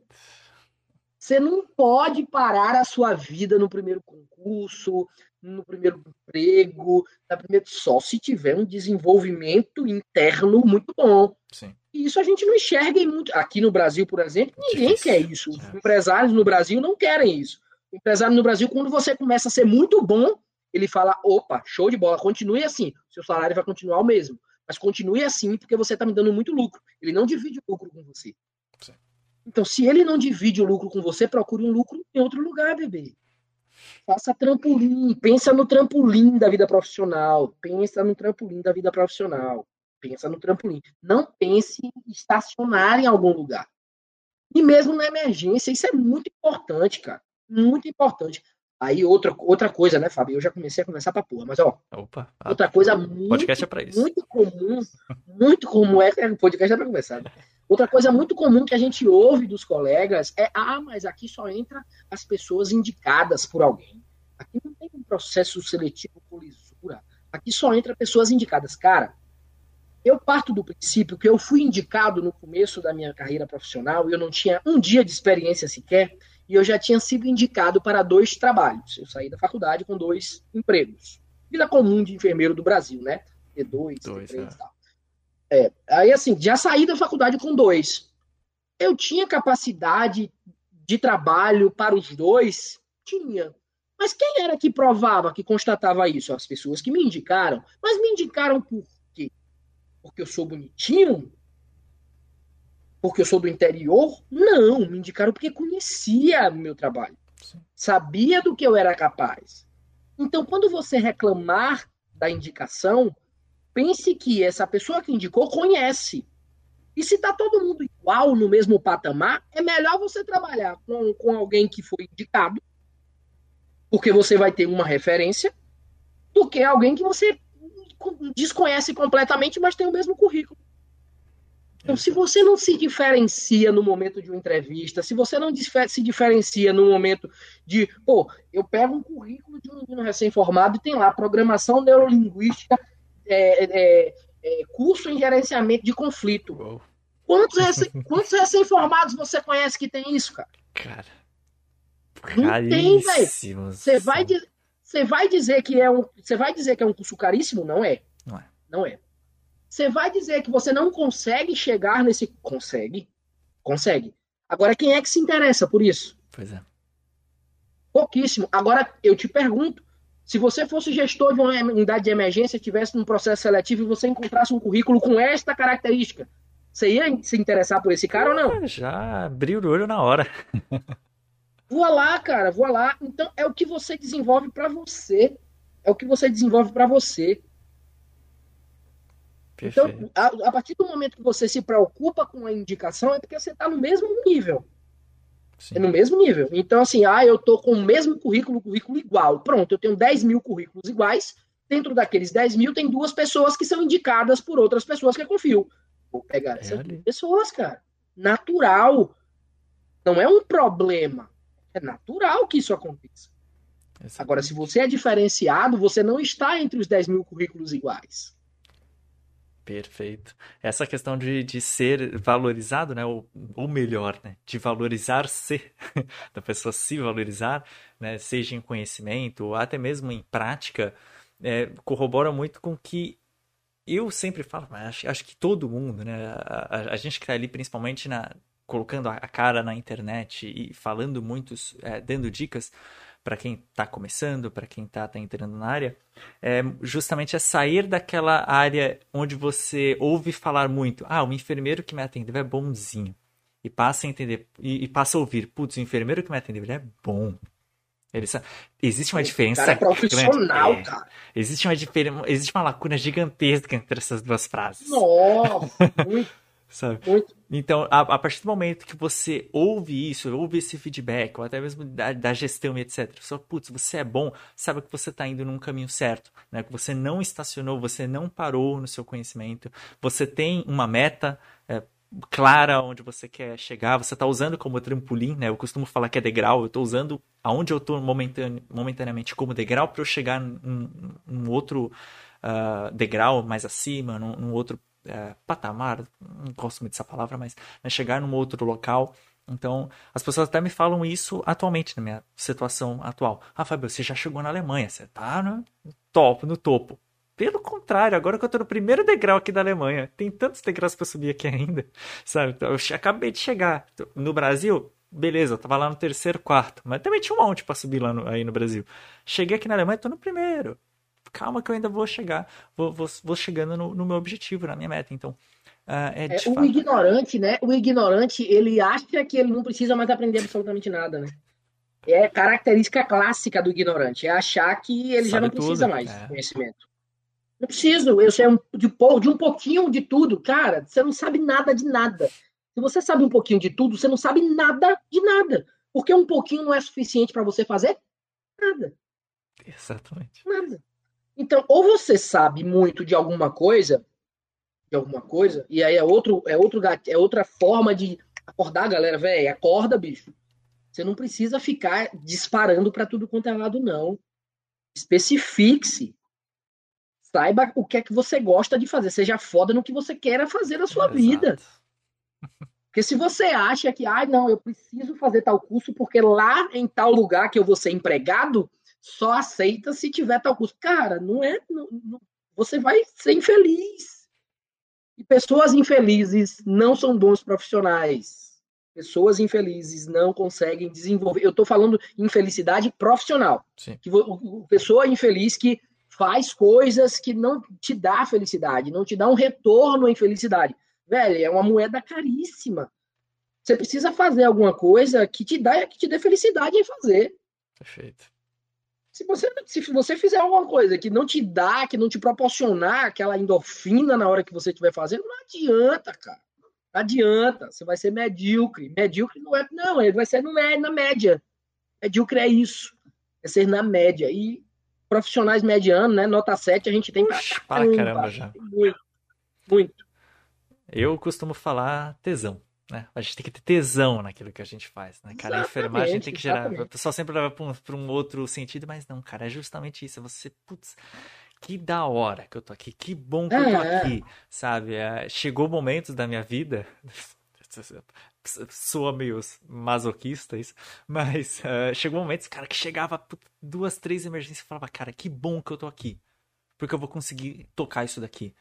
Você não pode parar a sua vida no primeiro concurso, no primeiro emprego, na primeira... só se tiver um desenvolvimento interno muito bom. Sim. E isso a gente não enxerga em muito. Aqui no Brasil, por exemplo, ninguém quer isso. Os é. empresários no Brasil não querem isso. O empresário no Brasil, quando você começa a ser muito bom, ele fala: opa, show de bola, continue assim. Seu salário vai continuar o mesmo. Mas continue assim, porque você está me dando muito lucro. Ele não divide o lucro com você. Sim. Então, se ele não divide o lucro com você, procure um lucro em outro lugar, bebê. Faça trampolim, pensa no trampolim da vida profissional, pensa no trampolim da vida profissional pensa no trampolim. Não pense em estacionar em algum lugar. E mesmo na emergência, isso é muito importante, cara. Muito importante. Aí outra, outra coisa, né, Fábio? Eu já comecei a conversar pra porra, mas ó. Opa, outra coisa muito, podcast é pra isso. muito comum, muito comum, é, é podcast é pra conversar. Né? Outra coisa muito comum que a gente ouve dos colegas é: ah, mas aqui só entra as pessoas indicadas por alguém. Aqui não tem um processo seletivo por lisura. Aqui só entra pessoas indicadas. Cara, eu parto do princípio que eu fui indicado no começo da minha carreira profissional e eu não tinha um dia de experiência sequer, e eu já tinha sido indicado para dois trabalhos. Eu saí da faculdade com dois empregos. Vida comum de enfermeiro do Brasil, né? T2, dois, T3 é. e tal. É, aí, assim, já saí da faculdade com dois. Eu tinha capacidade de trabalho para os dois? Tinha. Mas quem era que provava, que constatava isso? As pessoas que me indicaram. Mas me indicaram por porque eu sou bonitinho? Porque eu sou do interior? Não, me indicaram porque conhecia o meu trabalho. Sim. Sabia do que eu era capaz. Então, quando você reclamar da indicação, pense que essa pessoa que indicou conhece. E se está todo mundo igual no mesmo patamar, é melhor você trabalhar com, com alguém que foi indicado, porque você vai ter uma referência, do que alguém que você desconhece completamente, mas tem o mesmo currículo. Então, se você não se diferencia no momento de uma entrevista, se você não se diferencia no momento de, pô, eu pego um currículo de um menino recém-formado e tem lá programação neurolinguística, é, é, é, curso em gerenciamento de conflito. Quantos, recém, quantos recém-formados você conhece que tem isso, cara? Cara. Não tem, velho. Você vai, vai dizer que é um, você vai dizer que é um curso caríssimo? Não é. Não é. Não é. Você vai dizer que você não consegue chegar nesse consegue? Consegue. Agora quem é que se interessa por isso? Pois é. Pouquíssimo. Agora, eu te pergunto, se você fosse gestor de uma unidade de emergência, tivesse num processo seletivo e você encontrasse um currículo com esta característica, você ia se interessar por esse cara ou não? Já abriu o olho na hora. voa lá, cara, voa lá. Então, é o que você desenvolve para você. É o que você desenvolve para você. Então, Perfeito. Então, a, a, partir do momento que você se preocupa com a indicação, é porque você está no mesmo nível. Sim. É no mesmo nível. Então, assim, ah, eu tô com o mesmo currículo, currículo igual. Pronto, eu tenho 10 mil currículos iguais. Dentro daqueles 10 mil, tem duas pessoas que são indicadas por outras pessoas que eu confio. Vou pegar essas é pessoas, cara. Natural. Não é um problema. É natural que isso aconteça. Exatamente. Agora, se você é diferenciado, você não está entre os 10 mil currículos iguais. Perfeito. Essa questão de, de ser valorizado, né? Ou, ou melhor, né? De valorizar-se, da pessoa se valorizar, né? Seja em conhecimento ou até mesmo em prática, é, corrobora muito com que eu sempre falo, acho, acho que todo mundo, né? A, a, a gente que está ali principalmente na, colocando a cara na internet e falando muitos, é, dando dicas, para quem está começando, para quem está tá entrando na área, é justamente é sair daquela área onde você ouve falar muito. Ah, o enfermeiro que me atendeu é bonzinho. E passa a entender, e, e passa a ouvir, putz, o enfermeiro que me atendeu, ele é bom. Ele sabe. Existe uma diferença. Cara é profissional, é, cara. Existe uma diferença, existe uma lacuna gigantesca entre essas duas frases. Nossa, muito sabe? Muito. Então, a, a, partir do momento que você ouve isso, ouve esse feedback, ou até mesmo da, da gestão e etc., só, putz, você é bom, sabe que você está indo num caminho certo, né? Que você não estacionou, você não parou no seu conhecimento, você tem uma meta é, clara onde você quer chegar, você está usando como trampolim, né? Eu costumo falar que é degrau, eu estou usando aonde eu estou momentane momentaneamente como degrau para eu chegar num, num outro uh, degrau mais acima, num, num outro é, patamar, não gosto muito dessa palavra, mas né, chegar num outro local. Então, as pessoas até me falam isso atualmente, na minha situação atual. Ah, Fábio, você já chegou na Alemanha, você tá no topo, no topo. Pelo contrário, agora que eu tô no primeiro degrau aqui da Alemanha, tem tantos degraus para subir aqui ainda, sabe? Então, eu acabei de chegar. No Brasil, beleza, eu tava lá no terceiro, quarto, mas também tinha um monte para subir lá no, aí no Brasil. Cheguei aqui na Alemanha, tô no primeiro calma que eu ainda vou chegar, vou, vou, vou chegando no, no, meu objetivo, na minha meta. Então, uh, é, é o fato... ignorante, né? O ignorante, ele acha que ele não precisa mais aprender absolutamente nada, né? É característica clássica do ignorante, é achar que ele Sabe já não precisa mais é. de conhecimento. Não preciso, eu sei um, de, de um pouquinho de tudo. Cara, você não sabe nada de nada. Se você sabe um pouquinho de tudo, você não sabe nada de nada. Porque um pouquinho não é suficiente para você fazer nada. Exatamente. Nada. Então, ou você sabe muito de alguma coisa, de alguma coisa, e aí é outro, é outro é outra forma de acordar galera, velho, acorda, bicho. Você não precisa ficar disparando para tudo quanto é lado, não. Especifique-se. Saiba o que é que você gosta de fazer. Seja foda no que você queira fazer na sua é, vida. Porque se você acha que, ai, ah, não, eu preciso fazer tal curso porque lá em tal lugar que eu vou ser empregado, só aceita se tiver tal custo. Cara, não é. Não, não, você vai ser infeliz. E pessoas infelizes não são bons profissionais. Pessoas infelizes não conseguem desenvolver. Eu estou falando infelicidade profissional. Sim. Que, pessoa infeliz que faz coisas que não te dá felicidade, não te dá um retorno em felicidade. Velho, é uma moeda caríssima. Você precisa fazer alguma coisa que te dá, que te dê felicidade em fazer. Perfeito. Se você, se você fizer alguma coisa que não te dá, que não te proporcionar aquela endorfina na hora que você estiver fazendo, não adianta, cara. Não adianta. Você vai ser medíocre. Medíocre não é. Não, ele vai ser no, na média. Medíocre é isso. É ser na média. E profissionais medianos, né? Nota 7 a gente tem pra caramba, caramba já. Muito. Muito. Eu costumo falar tesão. Né? A gente tem que ter tesão naquilo que a gente faz, né? Cara, a enfermagem tem que gerar. Exatamente. O pessoal sempre leva para um, um, outro sentido, mas não, cara, é justamente isso. É você, putz, que da hora que eu tô aqui, que bom que é, eu tô é. aqui, sabe? É, chegou momentos da minha vida. Soa meio masoquista isso, mas uh, chegou momentos, cara, que chegava duas, três emergências e falava, cara, que bom que eu tô aqui, porque eu vou conseguir tocar isso daqui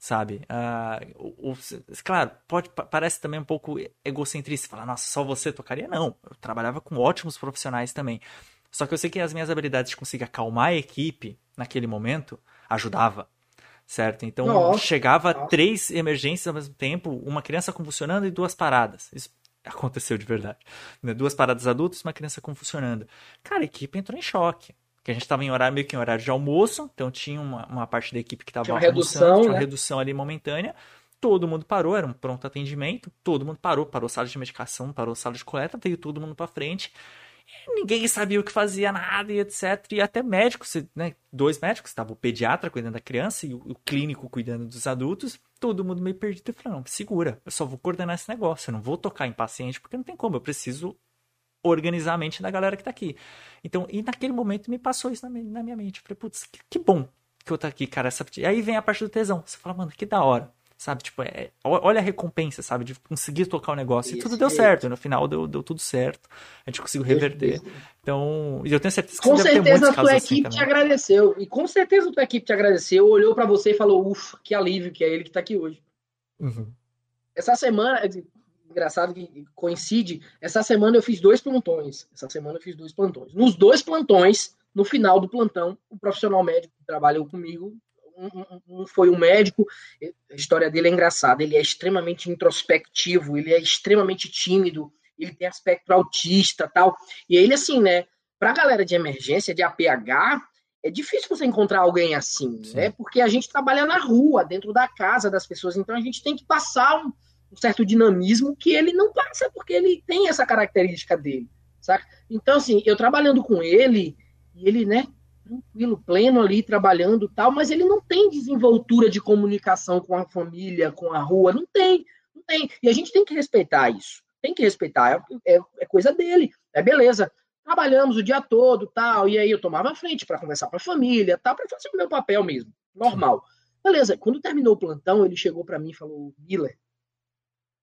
sabe? Uh, o, o, claro, pode, parece também um pouco egocentrista, falar, nossa, só você tocaria? Não, eu trabalhava com ótimos profissionais também, Só que eu sei que as minhas habilidades de conseguir acalmar a equipe naquele momento ajudava. Certo? Então nossa, chegava nossa. três emergências ao mesmo tempo, uma criança convulsionando e duas paradas. Isso aconteceu de verdade. Né? Duas paradas adultas e uma criança convulsionando. Cara, a equipe entrou em choque. Que a gente estava em horário meio que em horário de almoço, então tinha uma, uma parte da equipe que estava almoçando, redução, tinha uma né? redução ali momentânea todo mundo parou, era um pronto atendimento, todo mundo parou, parou sala de medicação, parou sala de coleta, veio todo mundo para frente. ninguém sabia o que fazia, nada e etc. E até médicos, né? Dois médicos, estava o pediatra cuidando da criança e o, o, clínico cuidando dos adultos, todo mundo meio perdido. Eu falei, não, segura, eu só vou coordenar esse negócio, eu não vou tocar em paciente, porque não tem como, eu preciso organizar a mente da galera que tá aqui. Então, e naquele momento me passou isso na, minha, na minha mente. Eu falei, putz, que, que, bom que eu tô aqui, cara. Essa... E aí vem a parte do tesão. Você fala, mano, que da hora sabe? Tipo, é, olha a recompensa, sabe? De conseguir tocar o negócio. E tudo deu certo. No final deu, deu tudo certo. A gente conseguiu reverter. Então, e eu tenho certeza que Com certeza a tua assim equipe assim te agradeceu. E com certeza a tua equipe te agradeceu, olhou para você e falou: ufa, que alívio que é ele que tá aqui hoje. Uhum. Essa semana, engraçado que coincide, essa semana eu fiz dois plantões. Essa semana eu fiz dois plantões. Nos dois plantões, no final do plantão, o profissional médico que trabalhou comigo um, um, foi um médico. A história dele é engraçada. Ele é extremamente introspectivo, ele é extremamente tímido, ele tem aspecto autista tal. E ele, assim, né? Pra galera de emergência, de APH, é difícil você encontrar alguém assim, Sim. né? Porque a gente trabalha na rua, dentro da casa das pessoas, então a gente tem que passar um, um certo dinamismo que ele não passa, porque ele tem essa característica dele, saca? Então, assim, eu trabalhando com ele, e ele, né, tranquilo, pleno ali, trabalhando tal, mas ele não tem desenvoltura de comunicação com a família, com a rua, não tem, não tem. E a gente tem que respeitar isso, tem que respeitar, é, é, é coisa dele, é beleza. Trabalhamos o dia todo, tal, e aí eu tomava a frente para conversar com a família, tal, para fazer o meu papel mesmo, normal. Beleza, quando terminou o plantão, ele chegou para mim e falou: Miller,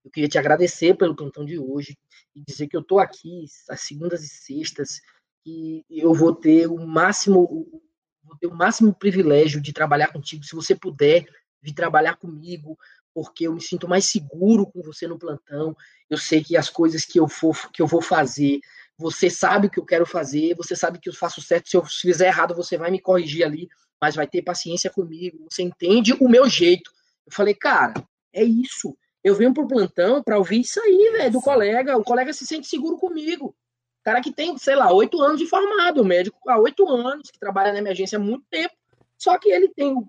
eu queria te agradecer pelo plantão de hoje e dizer que eu tô aqui às segundas e sextas que eu vou ter o máximo vou ter o máximo privilégio de trabalhar contigo, se você puder vir trabalhar comigo, porque eu me sinto mais seguro com você no plantão. Eu sei que as coisas que eu for que eu vou fazer, você sabe o que eu quero fazer, você sabe que eu faço certo, se eu fizer errado, você vai me corrigir ali, mas vai ter paciência comigo, você entende o meu jeito. Eu falei, cara, é isso. Eu venho pro plantão para ouvir isso aí, velho, do colega. O colega se sente seguro comigo. Cara que tem, sei lá, oito anos de formado, médico há oito anos, que trabalha na emergência há muito tempo, só que ele tem o,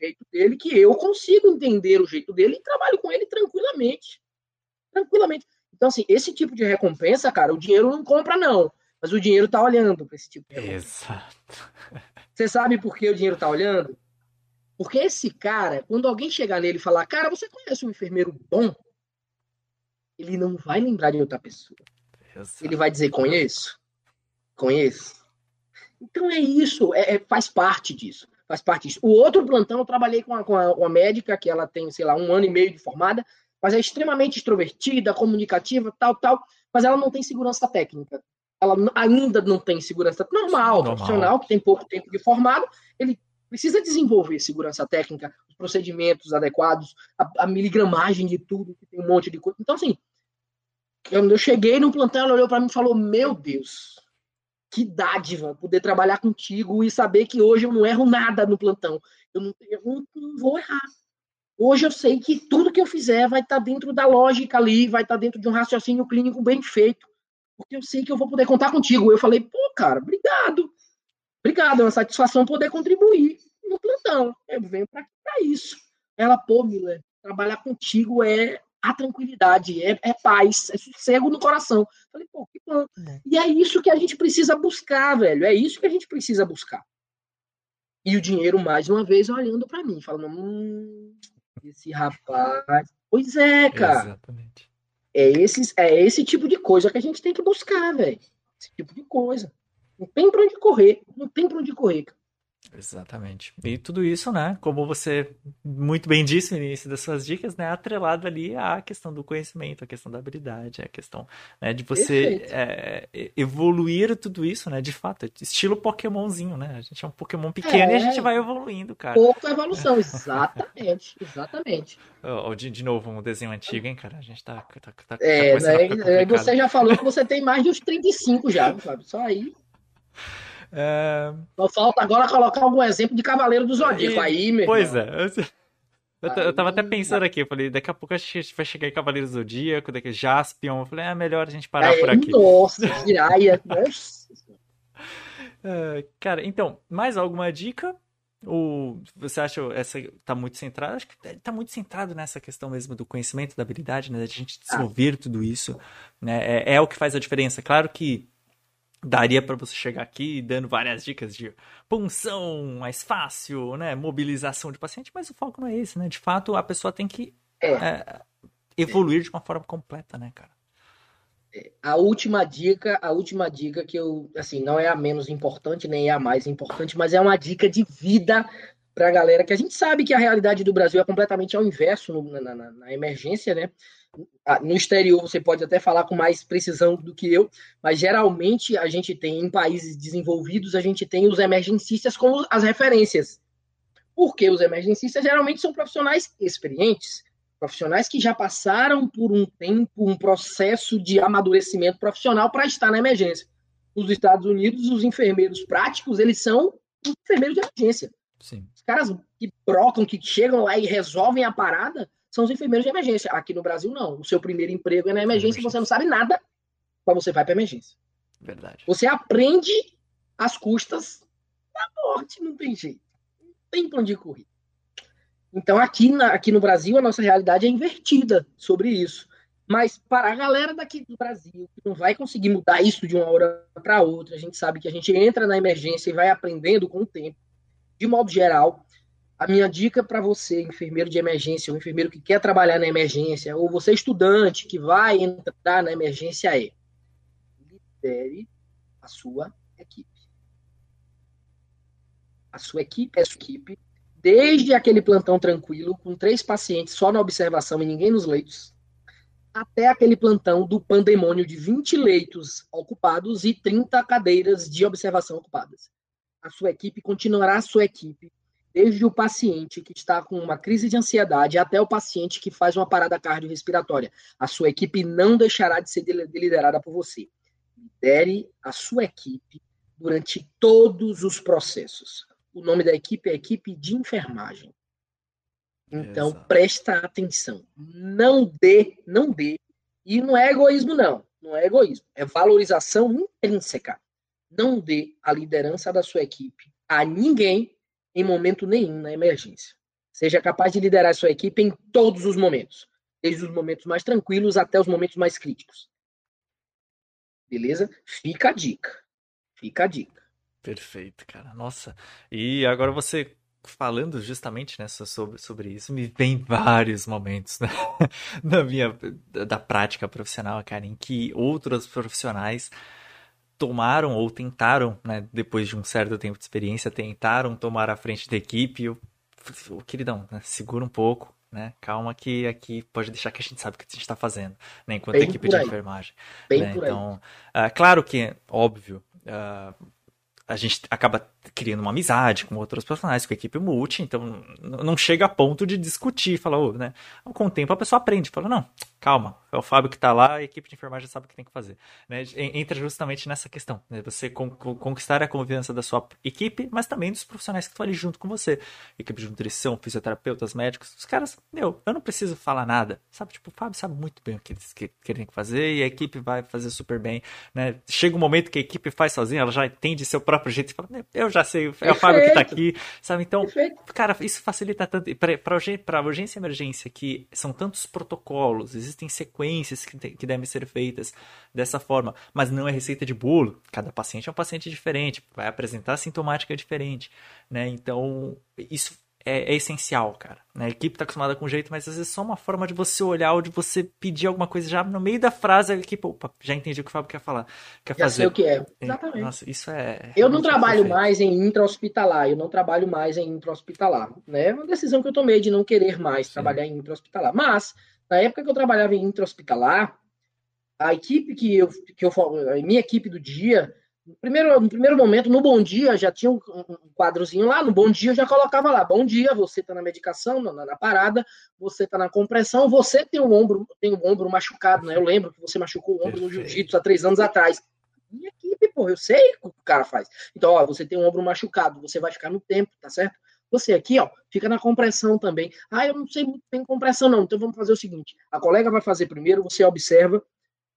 jeito dele, que eu consigo entender o jeito dele e trabalho com ele tranquilamente. Tranquilamente. Então, assim, esse tipo de recompensa, cara, o dinheiro não compra, não. Mas o dinheiro tá olhando para esse tipo de recompensa. Exato. Você sabe por que o dinheiro tá olhando? Porque esse cara, quando alguém chegar nele e falar, cara, você conhece um enfermeiro bom? Ele não vai lembrar de outra pessoa. Ele vai dizer: conheço? Conheço. Então é isso, é, é, faz parte disso. Faz parte disso. O outro plantão, eu trabalhei com a, com a, uma médica que ela tem, sei lá, um ano e meio de formada, mas é extremamente extrovertida, comunicativa, tal, tal, mas ela não tem segurança técnica. Ela ainda não tem segurança normal, normal. profissional, que tem pouco tempo de formado, ele precisa desenvolver segurança técnica, os procedimentos adequados, a, a miligramagem de tudo, que tem um monte de coisa. Então, assim, quando eu cheguei no plantão, ela olhou para mim e falou: Meu Deus, que dádiva poder trabalhar contigo e saber que hoje eu não erro nada no plantão. Eu não, eu não, não vou errar. Hoje eu sei que tudo que eu fizer vai estar tá dentro da lógica ali, vai estar tá dentro de um raciocínio clínico bem feito. Porque eu sei que eu vou poder contar contigo. Eu falei, pô, cara, obrigado. Obrigado, é uma satisfação poder contribuir no plantão. Eu venho para isso. Ela, pô, Miller, trabalhar contigo é a tranquilidade, é, é, paz, é sossego no coração. Falei, pô, que bom. É. E é isso que a gente precisa buscar, velho. É isso que a gente precisa buscar. E o dinheiro, mais uma vez, olhando para mim, falando, hum, esse rapaz. Pois é, cara. Exatamente. É, esses, é esse tipo de coisa que a gente tem que buscar, velho. Esse tipo de coisa. Não tem pra onde correr. Não tem pra onde correr. Exatamente. E tudo isso, né, como você muito bem disse no início das suas dicas, né, atrelado ali à questão do conhecimento, à questão da habilidade, a questão né, de você é, evoluir tudo isso, né, de fato, estilo Pokémonzinho, né, a gente é um Pokémon pequeno é, e a gente vai evoluindo, cara. Pouco evolução, exatamente, exatamente. Oh, de, de novo, um desenho antigo, hein, cara, a gente tá... tá, tá é, tá né, você já falou que você tem mais de uns 35 já, Fábio, só aí... É... Só falta agora colocar algum exemplo de Cavaleiro do Zodíaco. Aí, meu Pois irmão. é. Eu, eu tava até pensando aqui, eu falei, daqui a pouco a gente vai chegar em Cavaleiro do Zodíaco, daqui Jaspion. Eu falei, é melhor a gente parar é, por aqui. Nossa, Jiraiya, nossa. Uh, cara, então, mais alguma dica? Ou você acha essa tá muito centrada? Acho que tá muito centrado nessa questão mesmo do conhecimento, da habilidade, né? De a gente desenvolver ah. tudo isso, né? É, é, o que faz a diferença. Claro que daria para você chegar aqui dando várias dicas de punção mais fácil, né? Mobilização de paciente, mas o foco não é esse, né? De fato, a pessoa tem que é. É, evoluir de uma forma completa, né, cara? a última dica, a última dica que eu, assim, não é a menos importante, nem é a mais importante, mas é uma dica de vida para a galera, que a gente sabe que a realidade do Brasil é completamente ao inverso no, na, na, na, emergência, né? No exterior você pode até falar com mais precisão do que eu, mas geralmente a gente tem, em países desenvolvidos, a gente tem os emergencistas como as referências. Porque os emergencistas geralmente são profissionais experientes, profissionais que já passaram por um tempo, um processo de amadurecimento profissional para estar na emergência. Nos Estados Unidos, os enfermeiros práticos, eles são enfermeiros de emergência. Sim. Os caras que brocam, que chegam lá e resolvem a parada, são os enfermeiros de emergência. Aqui no Brasil, não. O seu primeiro emprego é na emergência, você não sabe nada, mas você vai para emergência. Verdade. Você aprende às custas da morte, não tem jeito. Não tem plano de corrida. Então, aqui, na, aqui no Brasil, a nossa realidade é invertida sobre isso. Mas para a galera daqui do Brasil, que não vai conseguir mudar isso de uma hora para outra, a gente sabe que a gente entra na emergência e vai aprendendo com o tempo. De modo geral, a minha dica para você, enfermeiro de emergência, ou enfermeiro que quer trabalhar na emergência, ou você estudante que vai entrar na emergência é lidere a sua equipe. A sua equipe é sua equipe desde aquele plantão tranquilo, com três pacientes só na observação e ninguém nos leitos, até aquele plantão do pandemônio de 20 leitos ocupados e 30 cadeiras de observação ocupadas. A sua equipe continuará a sua equipe, desde o paciente que está com uma crise de ansiedade até o paciente que faz uma parada cardiorrespiratória. A sua equipe não deixará de ser liderada por você. Lidere a sua equipe durante todos os processos. O nome da equipe é equipe de enfermagem. Então, Exato. presta atenção. Não dê, não dê. E não é egoísmo, não. Não é egoísmo. É valorização intrínseca. Não dê a liderança da sua equipe a ninguém em momento nenhum na emergência. Seja capaz de liderar sua equipe em todos os momentos. Desde os momentos mais tranquilos até os momentos mais críticos. Beleza? Fica a dica. Fica a dica. Perfeito, cara. Nossa. E agora você falando justamente né, sobre, sobre isso, me vem vários momentos né, na minha da prática profissional, cara, em que outros profissionais tomaram ou tentaram, né, depois de um certo tempo de experiência, tentaram tomar a frente da equipe. Eu, oh, queridão, né, segura um pouco, né? Calma que aqui pode deixar que a gente sabe o que a gente está fazendo, né? Enquanto Bem equipe de enfermagem. Bem né? Então, uh, claro que, óbvio, uh, a gente acaba criando uma amizade com outros profissionais, com a equipe multi, então não chega a ponto de discutir, falar, oh, né? Com o tempo a pessoa aprende, fala, não, calma, é o Fábio que está lá, a equipe de enfermagem sabe o que tem que fazer. Né? Entra justamente nessa questão, né? você conquistar a confiança da sua equipe, mas também dos profissionais que estão ali junto com você. Equipe de nutrição, fisioterapeutas, médicos, os caras, meu, eu não preciso falar nada, sabe? Tipo, o Fábio sabe muito bem o que que, que tem que fazer e a equipe vai fazer super bem, né? Chega um momento que a equipe faz sozinha, ela já entende seu próprio jeito e fala, eu já sei, é o Fábio que está aqui, sabe? Então, Perfeito. cara, isso facilita tanto. Para urgência e emergência, que são tantos protocolos, existem sequências que, que devem ser feitas dessa forma, mas não é receita de bolo. Cada paciente é um paciente diferente, vai apresentar sintomática diferente, né? Então, isso é, é, essencial, cara. Né? A equipe está acostumada com um jeito, mas às vezes é só uma forma de você olhar ou de você pedir alguma coisa já no meio da frase, a equipe, opa, já entendi o que o Fábio quer falar. Quer já fazer. sei o que é. Exatamente. Nossa, isso é. Eu não trabalho mais em intra-hospitalar, eu não trabalho mais em intra-hospitalar. Né? É uma decisão que eu tomei de não querer mais Sim. trabalhar em intra-hospitalar. Mas, na época que eu trabalhava em intra-hospitalar, a equipe que eu, que eu a minha equipe do dia primeiro, no primeiro momento, no Bom Dia, já tinha um, um quadrozinho lá, no Bom Dia eu já colocava lá, Bom Dia, você está na medicação, na, na parada, você está na compressão, você tem o ombro, tem o ombro machucado, né? Eu lembro que você machucou o ombro Perfeito. no jiu-jitsu há três anos atrás. minha equipe, pô, eu sei o que o cara faz. Então, ó, você tem um ombro machucado, você vai ficar no tempo, tá certo? Você aqui, ó, fica na compressão também. Ah, eu não sei muito bem compressão, não. Então vamos fazer o seguinte: a colega vai fazer primeiro, você observa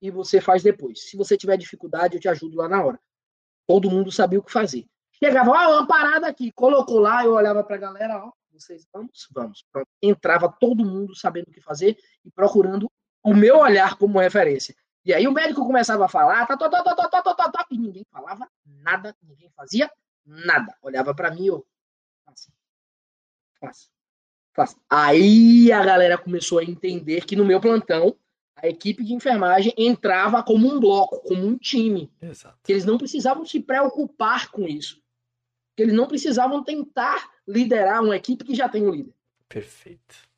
e você faz depois. Se você tiver dificuldade, eu te ajudo lá na hora. Todo mundo sabia o que fazer. Chegava, ó, uma parada aqui, colocou lá, eu olhava pra galera, ó, vocês vamos, vamos. Pronto. Entrava todo mundo sabendo o que fazer e procurando o meu olhar como referência. E aí o médico começava a falar, tá, tá, tá, tá, tá, tá, tá, tá, e ninguém falava nada, ninguém fazia nada. Olhava para mim, eu, assim, faço, faço. Aí a galera começou a entender que no meu plantão a equipe de enfermagem entrava como um bloco, como um time. Exato. Eles não precisavam se preocupar com isso. Eles não precisavam tentar liderar uma equipe que já tem um líder. Perfeito.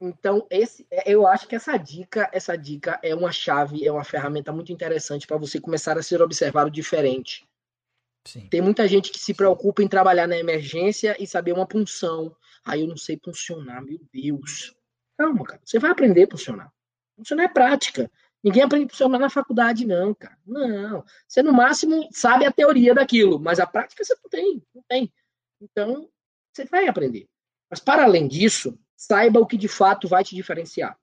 Então, esse, é, eu acho que essa dica, essa dica é uma chave, é uma ferramenta muito interessante para você começar a ser observado diferente. Sim. Tem muita gente que se preocupa em trabalhar na emergência e saber uma punção. Aí ah, eu não sei funcionar, meu Deus. Calma, cara. Você vai aprender a funcionar. Isso não é prática. Ninguém aprende funcionar na faculdade, não, cara. Não. Você, no máximo, sabe a teoria daquilo, mas a prática você não tem. Não tem. Então, você vai aprender. Mas, para além disso, saiba o que de fato vai te diferenciar.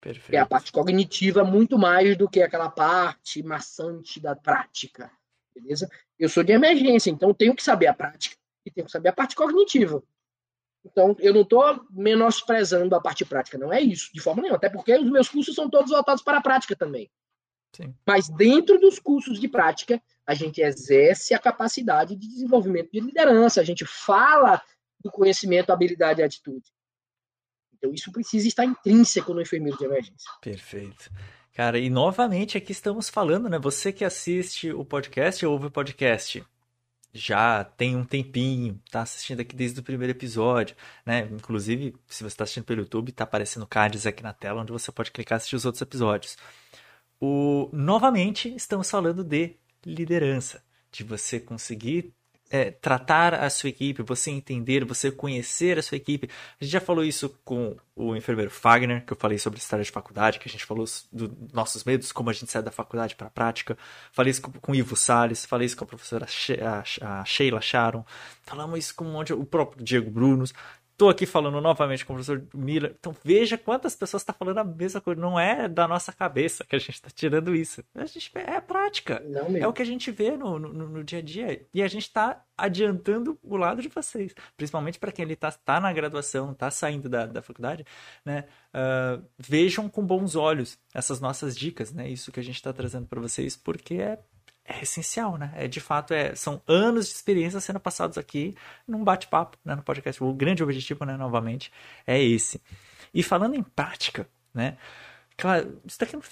Perfeito. É a parte cognitiva muito mais do que aquela parte maçante da prática. Beleza? Eu sou de emergência, então tenho que saber a prática e tenho que saber a parte cognitiva. Então, eu não estou menosprezando a parte prática, não é isso, de forma nenhuma. Até porque os meus cursos são todos voltados para a prática também. Sim. Mas dentro dos cursos de prática, a gente exerce a capacidade de desenvolvimento de liderança, a gente fala do conhecimento, habilidade e atitude. Então, isso precisa estar intrínseco no enfermeiro de emergência. Perfeito. Cara, e novamente aqui estamos falando, né? Você que assiste o podcast, ouve o podcast, já tem um tempinho, tá assistindo aqui desde o primeiro episódio, né? Inclusive, se você está assistindo pelo YouTube, tá aparecendo cards aqui na tela onde você pode clicar e assistir os outros episódios. O... Novamente, estamos falando de liderança, de você conseguir é, tratar a sua equipe, você entender, você conhecer a sua equipe. A gente já falou isso com o enfermeiro Fagner, que eu falei sobre história de faculdade, que a gente falou dos nossos medos, como a gente sai da faculdade para a prática. Falei isso com, o Ivo Salles, falei isso com a professora She a, a Sheila Sharon, falamos isso com um monte, o próprio Diego Brunos. Estou aqui falando novamente com o professor Miller. Então veja quantas pessoas estão tá falando a mesma coisa. Não é da nossa cabeça que a gente está tirando isso. A gente, é a prática. é o que a gente vê no, no, no dia a dia. E a gente está adiantando o lado de vocês. Principalmente para quem ele está tá na graduação, está saindo da, da faculdade. Né? Uh, vejam com bons olhos essas nossas dicas. Né? Isso que a gente está trazendo para vocês, porque é é essencial, né? É, de fato, é, são anos de experiência sendo passados aqui num bate-papo, né, no podcast. O grande objetivo, né, novamente, é esse. E falando em prática, né? Claro, isso daqui não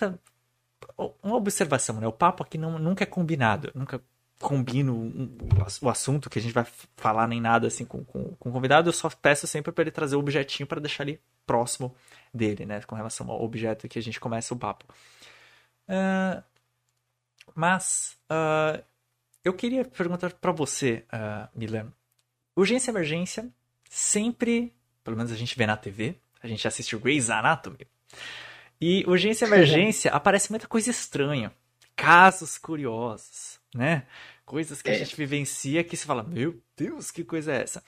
uma observação, né? O papo aqui não, nunca é combinado, nunca combino o assunto que a gente vai falar nem nada assim com, com, com o convidado. Eu só peço sempre para ele trazer o objetinho para deixar ali próximo dele, né? Com relação ao objeto que a gente começa o papo. Uh, mas uh, eu queria perguntar para você, uh, Milan. Urgência e emergência sempre, pelo menos a gente vê na TV, a gente assiste o Grey's Anatomy. E urgência e emergência aparece muita coisa estranha. Casos curiosos, né? Coisas que a é. gente vivencia que se fala, meu Deus, que coisa é essa?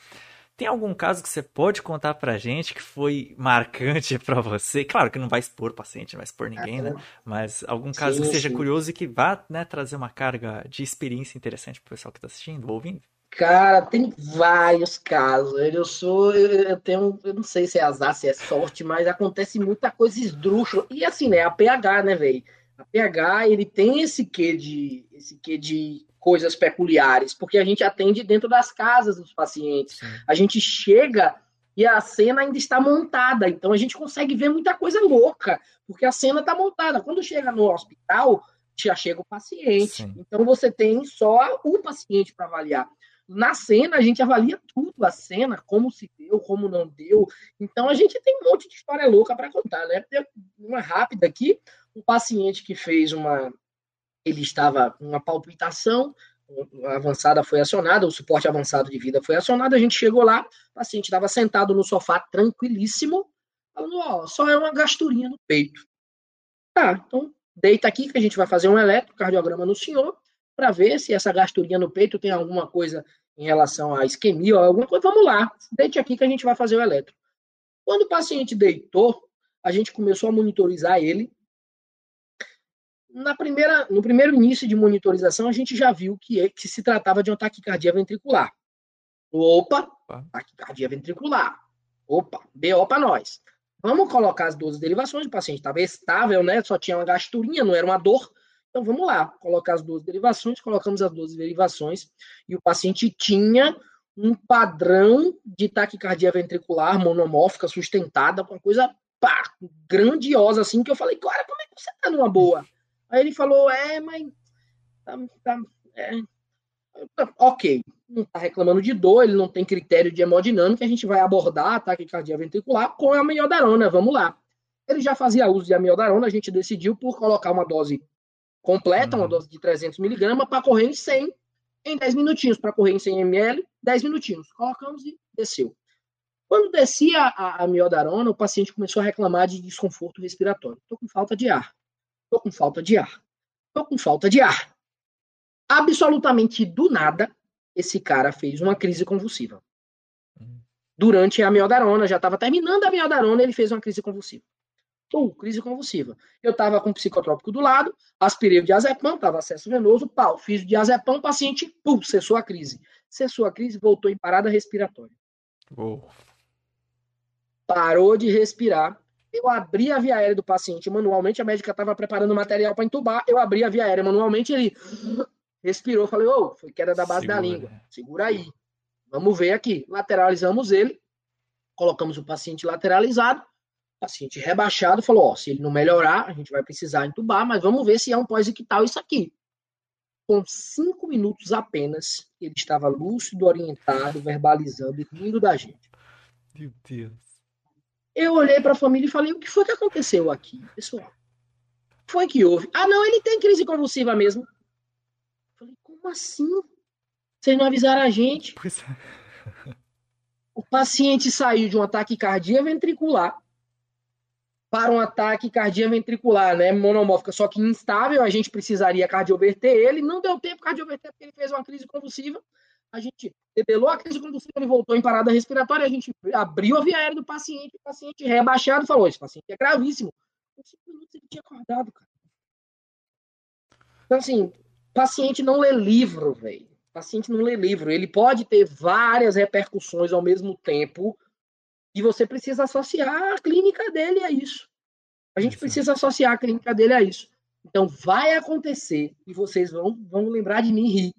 Tem algum caso que você pode contar pra gente que foi marcante para você? Claro que não vai expor o paciente, não vai expor ninguém, né? Mas algum caso sim, que seja sim. curioso e que vá né, trazer uma carga de experiência interessante pro pessoal que tá assistindo, ouvindo? Cara, tem vários casos. Eu sou, eu tenho, eu não sei se é azar, se é sorte, mas acontece muita coisa esdrúxula. E assim, né, a PH, né, velho? A PH, ele tem esse quê de, esse quê de coisas peculiares, porque a gente atende dentro das casas dos pacientes. Sim. A gente chega e a cena ainda está montada, então a gente consegue ver muita coisa louca, porque a cena está montada. Quando chega no hospital, já chega o paciente. Sim. Então você tem só o paciente para avaliar. Na cena, a gente avalia tudo, a cena, como se deu, como não deu. Então, a gente tem um monte de história louca para contar, né? Uma rápida aqui, um paciente que fez uma, ele estava com uma palpitação avançada foi acionada, o suporte avançado de vida foi acionado, a gente chegou lá, o paciente estava sentado no sofá tranquilíssimo, falando, ó, só é uma gasturinha no peito. Tá, então deita aqui que a gente vai fazer um eletrocardiograma no senhor para ver se essa gasturinha no peito tem alguma coisa em relação à isquemia ou alguma coisa. Vamos lá, deite aqui que a gente vai fazer o eletro. Quando o paciente deitou, a gente começou a monitorizar ele. Na primeira, no primeiro início de monitorização, a gente já viu que, é, que se tratava de uma taquicardia ventricular. Opa, taquicardia ventricular. Opa, BO para nós. Vamos colocar as 12 derivações, o paciente estava estável, né? Só tinha uma gasturinha, não era uma dor. Então vamos lá, colocar as 12 derivações, colocamos as 12 derivações e o paciente tinha um padrão de taquicardia ventricular monomórfica sustentada, uma coisa pá, grandiosa assim, que eu falei, cara, como é que você tá numa boa? Aí ele falou, é, mas tá, tá, é, ok, não está reclamando de dor, ele não tem critério de hemodinâmica, a gente vai abordar ataque cardíaco ventricular com a amiodarona, vamos lá. Ele já fazia uso de amiodarona, a gente decidiu por colocar uma dose completa, uma uhum. dose de 300 miligramas, para correr em 100 em 10 minutinhos, para correr em 100 ml, 10 minutinhos. Colocamos e desceu. Quando descia a, a amiodarona, o paciente começou a reclamar de desconforto respiratório. Estou com falta de ar. Estou com falta de ar. Estou com falta de ar absolutamente do nada, esse cara fez uma crise convulsiva. Durante a miodarona, já estava terminando a miodarona, ele fez uma crise convulsiva. Uh, crise convulsiva. Eu estava com psicotrópico do lado, aspirei o diazepam, estava acesso venoso, pau, fiz o diazepam, paciente, pum, cessou a crise. Cessou a crise, voltou em parada respiratória. Oh. Parou de respirar. Eu abri a via aérea do paciente manualmente, a médica estava preparando material para entubar, eu abri a via aérea manualmente, ele respirou, falei, ô, oh, foi queda da base Segura. da língua. Segura aí. Vamos ver aqui. Lateralizamos ele, colocamos o paciente lateralizado, paciente rebaixado, falou, ó, oh, se ele não melhorar, a gente vai precisar entubar, mas vamos ver se é um pós-ictal isso aqui. Com cinco minutos apenas, ele estava lúcido, orientado, verbalizando e rindo da gente. Meu Deus. Eu olhei para a família e falei, o que foi que aconteceu aqui, pessoal? Foi que houve? Ah, não, ele tem crise convulsiva mesmo. Como assim? Vocês não avisaram a gente? Pois é. O paciente saiu de um ataque cardíaco ventricular para um ataque cardíaco ventricular, né, monomórfica, só que instável, a gente precisaria cardioverter ele, não deu tempo cardioverter porque ele fez uma crise convulsiva, a gente debelou a crise convulsiva, ele voltou em parada respiratória, a gente abriu a via aérea do paciente, o paciente rebaixado falou, esse paciente é gravíssimo. Com cinco minutos ele tinha acordado, cara. Então, assim, paciente não lê livro, velho. Paciente não lê livro. Ele pode ter várias repercussões ao mesmo tempo e você precisa associar a clínica dele a isso. A gente precisa associar a clínica dele a isso. Então, vai acontecer, e vocês vão, vão lembrar de mim rir,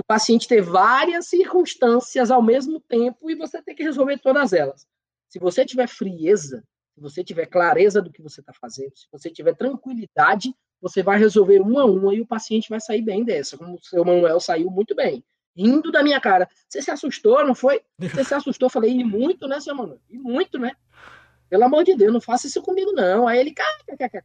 o paciente ter várias circunstâncias ao mesmo tempo e você tem que resolver todas elas. Se você tiver frieza, se você tiver clareza do que você está fazendo, se você tiver tranquilidade, você vai resolver uma a uma e o paciente vai sair bem dessa, como o seu Manuel saiu muito bem. Rindo da minha cara. Você se assustou, não foi? Você se assustou? Falei, e muito, né, seu Manuel? E muito, né? Pelo amor de Deus, não faça isso comigo, não. Aí ele, cara,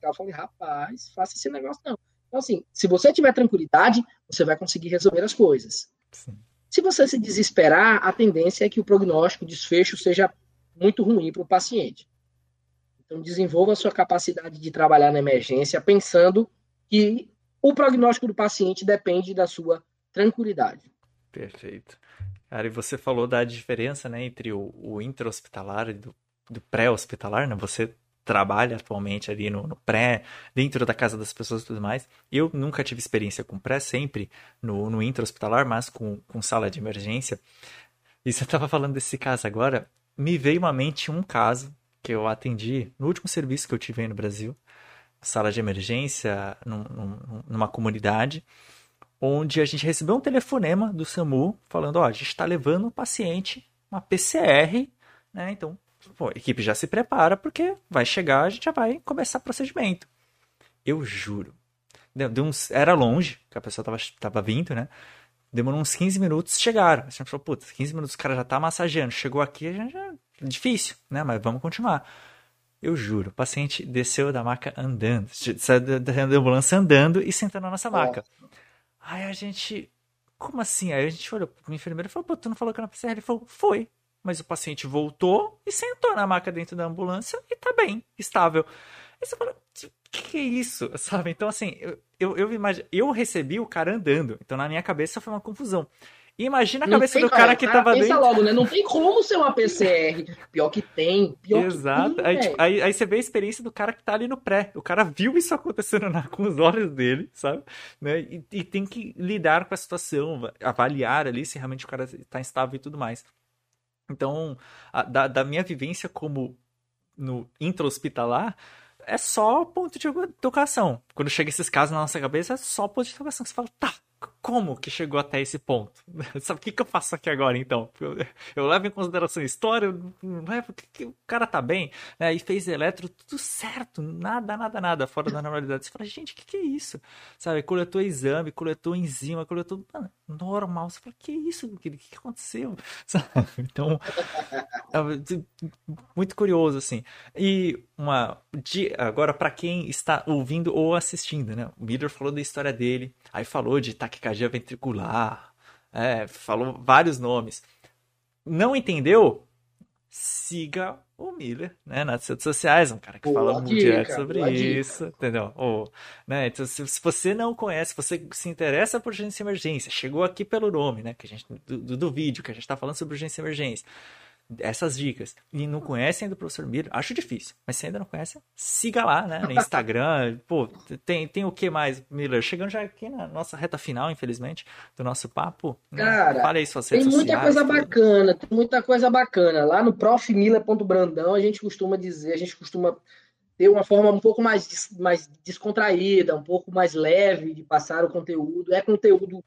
eu falei, rapaz, faça esse negócio, não. Então, assim, se você tiver tranquilidade, você vai conseguir resolver as coisas. Sim. Se você se desesperar, a tendência é que o prognóstico, o desfecho, seja muito ruim para o paciente. Então, desenvolva a sua capacidade de trabalhar na emergência pensando que o prognóstico do paciente depende da sua tranquilidade. Perfeito. Cara, e você falou da diferença né, entre o, o intra-hospitalar e do, do pré-hospitalar, né? Você trabalha atualmente ali no, no, pré, dentro da casa das pessoas e tudo mais. Eu nunca tive experiência com pré, sempre no, no intra-hospitalar, mas com, com sala de emergência. E você estava falando desse caso agora, me veio à mente um caso que eu atendi no último serviço que eu tive aí no Brasil, sala de emergência, num, num, numa comunidade, onde a gente recebeu um telefonema do SAMU falando: ó, a gente está levando um paciente, uma PCR, né? Então, pô, a equipe já se prepara porque vai chegar, a gente já vai começar o procedimento. Eu juro. Deu, deu uns, era longe, que a pessoa tava, tava vindo, né? Demorou uns 15 minutos, chegaram. A gente falou, putz, 15 minutos o cara já tá massageando. Chegou aqui, gente já Difícil, né? Mas vamos continuar. Eu juro, o paciente desceu da maca andando, saiu da ambulância andando e sentou na nossa maca. Aí a gente, como assim? Aí a gente olhou pro enfermeiro e falou, pô, tu não falou que era PCR? Ele falou, foi. Mas o paciente voltou e sentou na maca dentro da ambulância e tá bem, estável. Aí você fala, que, que é isso? Sabe? Então, assim, eu, eu, eu, imagino, eu recebi o cara andando. Então, na minha cabeça foi uma confusão. E imagina a cabeça do cara, que cara tava pensa dentro. logo, né? Não tem como ser uma PCR. Pior que tem. Pior Exato. Que tem, aí, tipo, aí, aí, você vê a experiência do cara que tá ali no pré. O cara viu isso acontecendo na, com os olhos dele, sabe? Né? E, e, tem que lidar com a situação, avaliar ali se realmente o cara tá instável e tudo mais. Então, a, da, da minha vivência como no intra-hospitalar, é só ponto de educação. Quando chega esses casos na nossa cabeça, é só ponto de educação. Você fala, tá, como que chegou até esse ponto? Sabe o que, que eu faço aqui agora, então? Eu, eu levo em consideração a história, não é porque o cara tá bem, né? E fez eletro, tudo certo, nada, nada, nada fora da normalidade. Você fala, gente, o que, que é isso? Sabe, coletou exame, coletou enzima, coletou mano, normal. Você fala, que isso? O que, que aconteceu? Sabe? Então, é muito curioso, assim. E uma. Agora, para quem está ouvindo ou assistindo, né? O Miller falou da história dele, aí falou de taquicardia ventricular, é, falou vários nomes. Não entendeu? Siga o Miller, né, nas redes sociais, um cara que boa fala muito direto sobre isso, dica. entendeu? Ou, né, então, se, se, você não conhece, você se interessa por urgência e emergência, chegou aqui pelo nome, né, que a gente, do, do, do vídeo, que a gente está falando sobre urgência e emergência, essas dicas. E não conhecem ainda o professor Miller, acho difícil, mas se ainda não conhece, siga lá, né, no Instagram, pô, tem, tem o que mais, Miller? Chegando já aqui na nossa reta final, infelizmente, do nosso papo, né? Cara, fale aí suas redes tem muita sociais, coisa tudo. bacana, tem muita coisa bacana, lá no profmiller.brandão a gente costuma dizer, a gente costuma ter uma forma um pouco mais, mais descontraída, um pouco mais leve de passar o conteúdo, é conteúdo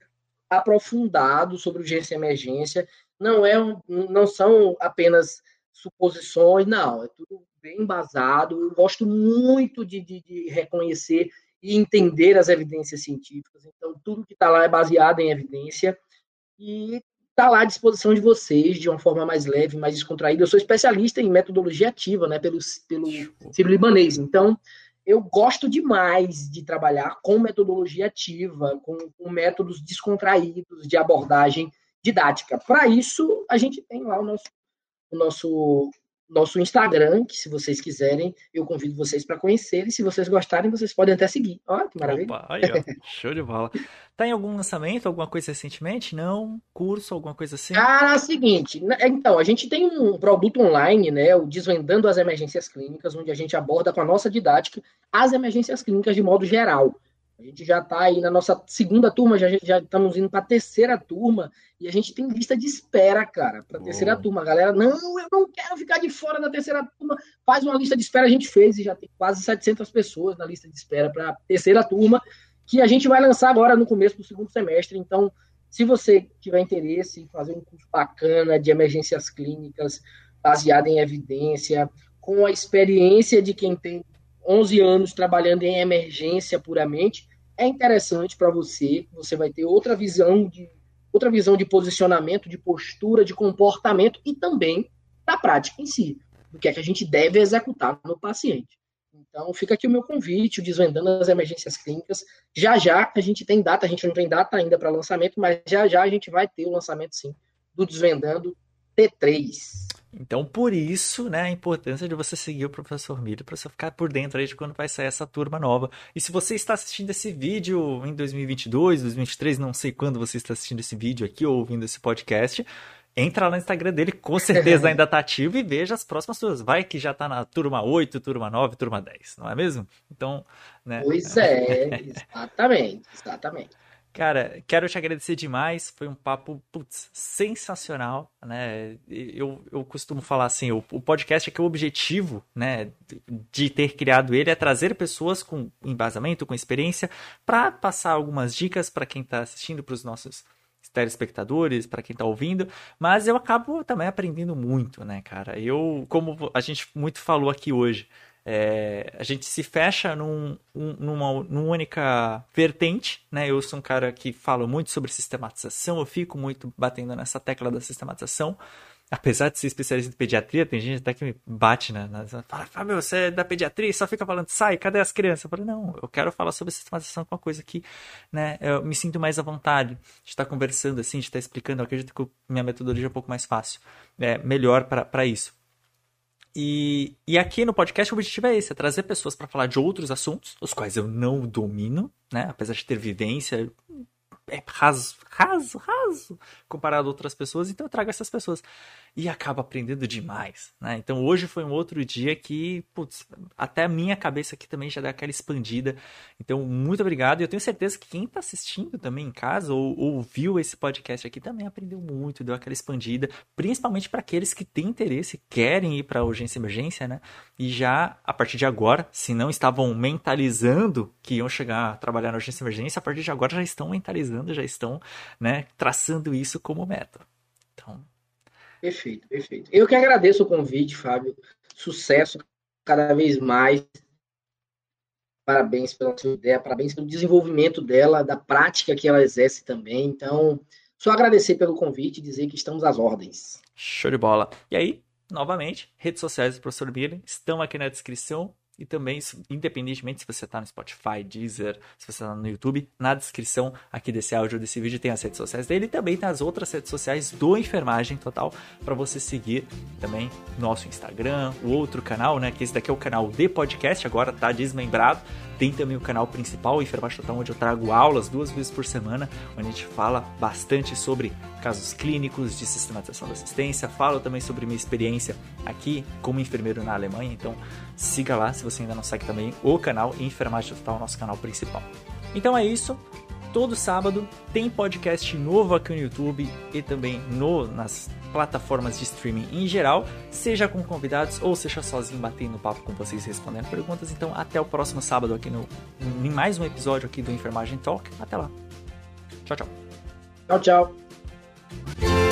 aprofundado sobre urgência e emergência, não, é, não são apenas suposições, não, é tudo bem embasado. Eu gosto muito de, de, de reconhecer e entender as evidências científicas. Então, tudo que está lá é baseado em evidência e está lá à disposição de vocês de uma forma mais leve, mais descontraída. Eu sou especialista em metodologia ativa, né, pelo, pelo Sírio-Libanês. Então, eu gosto demais de trabalhar com metodologia ativa, com, com métodos descontraídos de abordagem didática. Para isso, a gente tem lá o nosso, o nosso, nosso Instagram, que se vocês quiserem, eu convido vocês para conhecer. E se vocês gostarem, vocês podem até seguir. Olha que maravilha. Opa, aí, ó, show de bola. Tá em algum lançamento, alguma coisa recentemente? Não? Curso, alguma coisa assim? Cara, é o seguinte, né, então, a gente tem um produto online, né, o Desvendando as Emergências Clínicas, onde a gente aborda com a nossa didática as emergências clínicas de modo geral. A gente já está aí na nossa segunda turma, já, já estamos indo para a terceira turma e a gente tem lista de espera, cara, para a terceira turma. A galera, não, eu não quero ficar de fora da terceira turma. Faz uma lista de espera, a gente fez e já tem quase 700 pessoas na lista de espera para a terceira turma, que a gente vai lançar agora no começo do segundo semestre. Então, se você tiver interesse em fazer um curso bacana de emergências clínicas, baseado em evidência, com a experiência de quem tem 11 anos trabalhando em emergência puramente, é interessante para você, você vai ter outra visão de outra visão de posicionamento, de postura, de comportamento e também da prática em si, do que é que a gente deve executar no paciente. Então, fica aqui o meu convite, o Desvendando as Emergências Clínicas. Já já a gente tem data, a gente não tem data ainda para lançamento, mas já já a gente vai ter o lançamento sim do Desvendando T3. Então, por isso, né, a importância de você seguir o professor Miller para você ficar por dentro aí de quando vai sair essa turma nova. E se você está assistindo esse vídeo em 2022, 2023, não sei quando você está assistindo esse vídeo aqui ou ouvindo esse podcast, entra lá no Instagram dele, com certeza ainda está ativo e veja as próximas turmas. Vai que já está na turma 8, turma 9, turma 10, não é mesmo? Então, né? Pois é, exatamente, exatamente. Cara, quero te agradecer demais. Foi um papo, putz, sensacional, né? Eu, eu costumo falar assim, o, o podcast é que o objetivo, né, de ter criado ele é trazer pessoas com embasamento, com experiência, para passar algumas dicas para quem está assistindo, para os nossos telespectadores, para quem está ouvindo, mas eu acabo também aprendendo muito, né, cara? Eu, como a gente muito falou aqui hoje, é, a gente se fecha num, um, numa, numa única vertente, né? Eu sou um cara que fala muito sobre sistematização, eu fico muito batendo nessa tecla da sistematização. Apesar de ser especialista em pediatria, tem gente até que me bate, né? Fala, Fábio, você é da pediatria só fica falando, sai, cadê as crianças? Eu falo, não, eu quero falar sobre sistematização com uma coisa que, né, eu me sinto mais à vontade de estar conversando assim, de estar explicando. Eu acredito que minha metodologia é um pouco mais fácil, é melhor para isso. E, e aqui no podcast o objetivo é esse, é trazer pessoas para falar de outros assuntos, os quais eu não domino, né? Apesar de ter vivência, é raso, raso, comparado a outras pessoas, então eu trago essas pessoas. E acabo aprendendo demais, né? Então hoje foi um outro dia que, putz, até a minha cabeça aqui também já deu aquela expandida. Então, muito obrigado. E eu tenho certeza que quem está assistindo também em casa ou, ouviu esse podcast aqui também aprendeu muito, deu aquela expandida, principalmente para aqueles que têm interesse, querem ir para urgência e emergência, né? E já, a partir de agora, se não estavam mentalizando que iam chegar a trabalhar na urgência e emergência, a partir de agora já estão mentalizando, já estão né, traçando isso como meta. Então... Perfeito, perfeito. Eu que agradeço o convite, Fábio. Sucesso cada vez mais. Parabéns pela sua ideia, parabéns pelo desenvolvimento dela, da prática que ela exerce também. Então, só agradecer pelo convite e dizer que estamos às ordens. Show de bola. E aí, novamente, redes sociais do professor Billy estão aqui na descrição. E também, independentemente se você está no Spotify, Deezer, se você está no YouTube, na descrição aqui desse áudio, desse vídeo, tem as redes sociais dele e também tem as outras redes sociais do Enfermagem Total para você seguir também nosso Instagram, o outro canal, né? Que esse daqui é o canal de podcast, agora tá desmembrado. Tem também o canal principal, Enfermagem Total, onde eu trago aulas duas vezes por semana, onde a gente fala bastante sobre casos clínicos de sistematização da assistência. Falo também sobre minha experiência aqui como enfermeiro na Alemanha. Então siga lá se você ainda não segue também o canal Enfermagem Total, nosso canal principal. Então é isso. Todo sábado tem podcast novo aqui no YouTube e também no, nas plataformas de streaming em geral, seja com convidados ou seja sozinho batendo papo com vocês respondendo perguntas. Então até o próximo sábado aqui no em mais um episódio aqui do Enfermagem Talk. Até lá. Tchau, tchau. Tchau, tchau.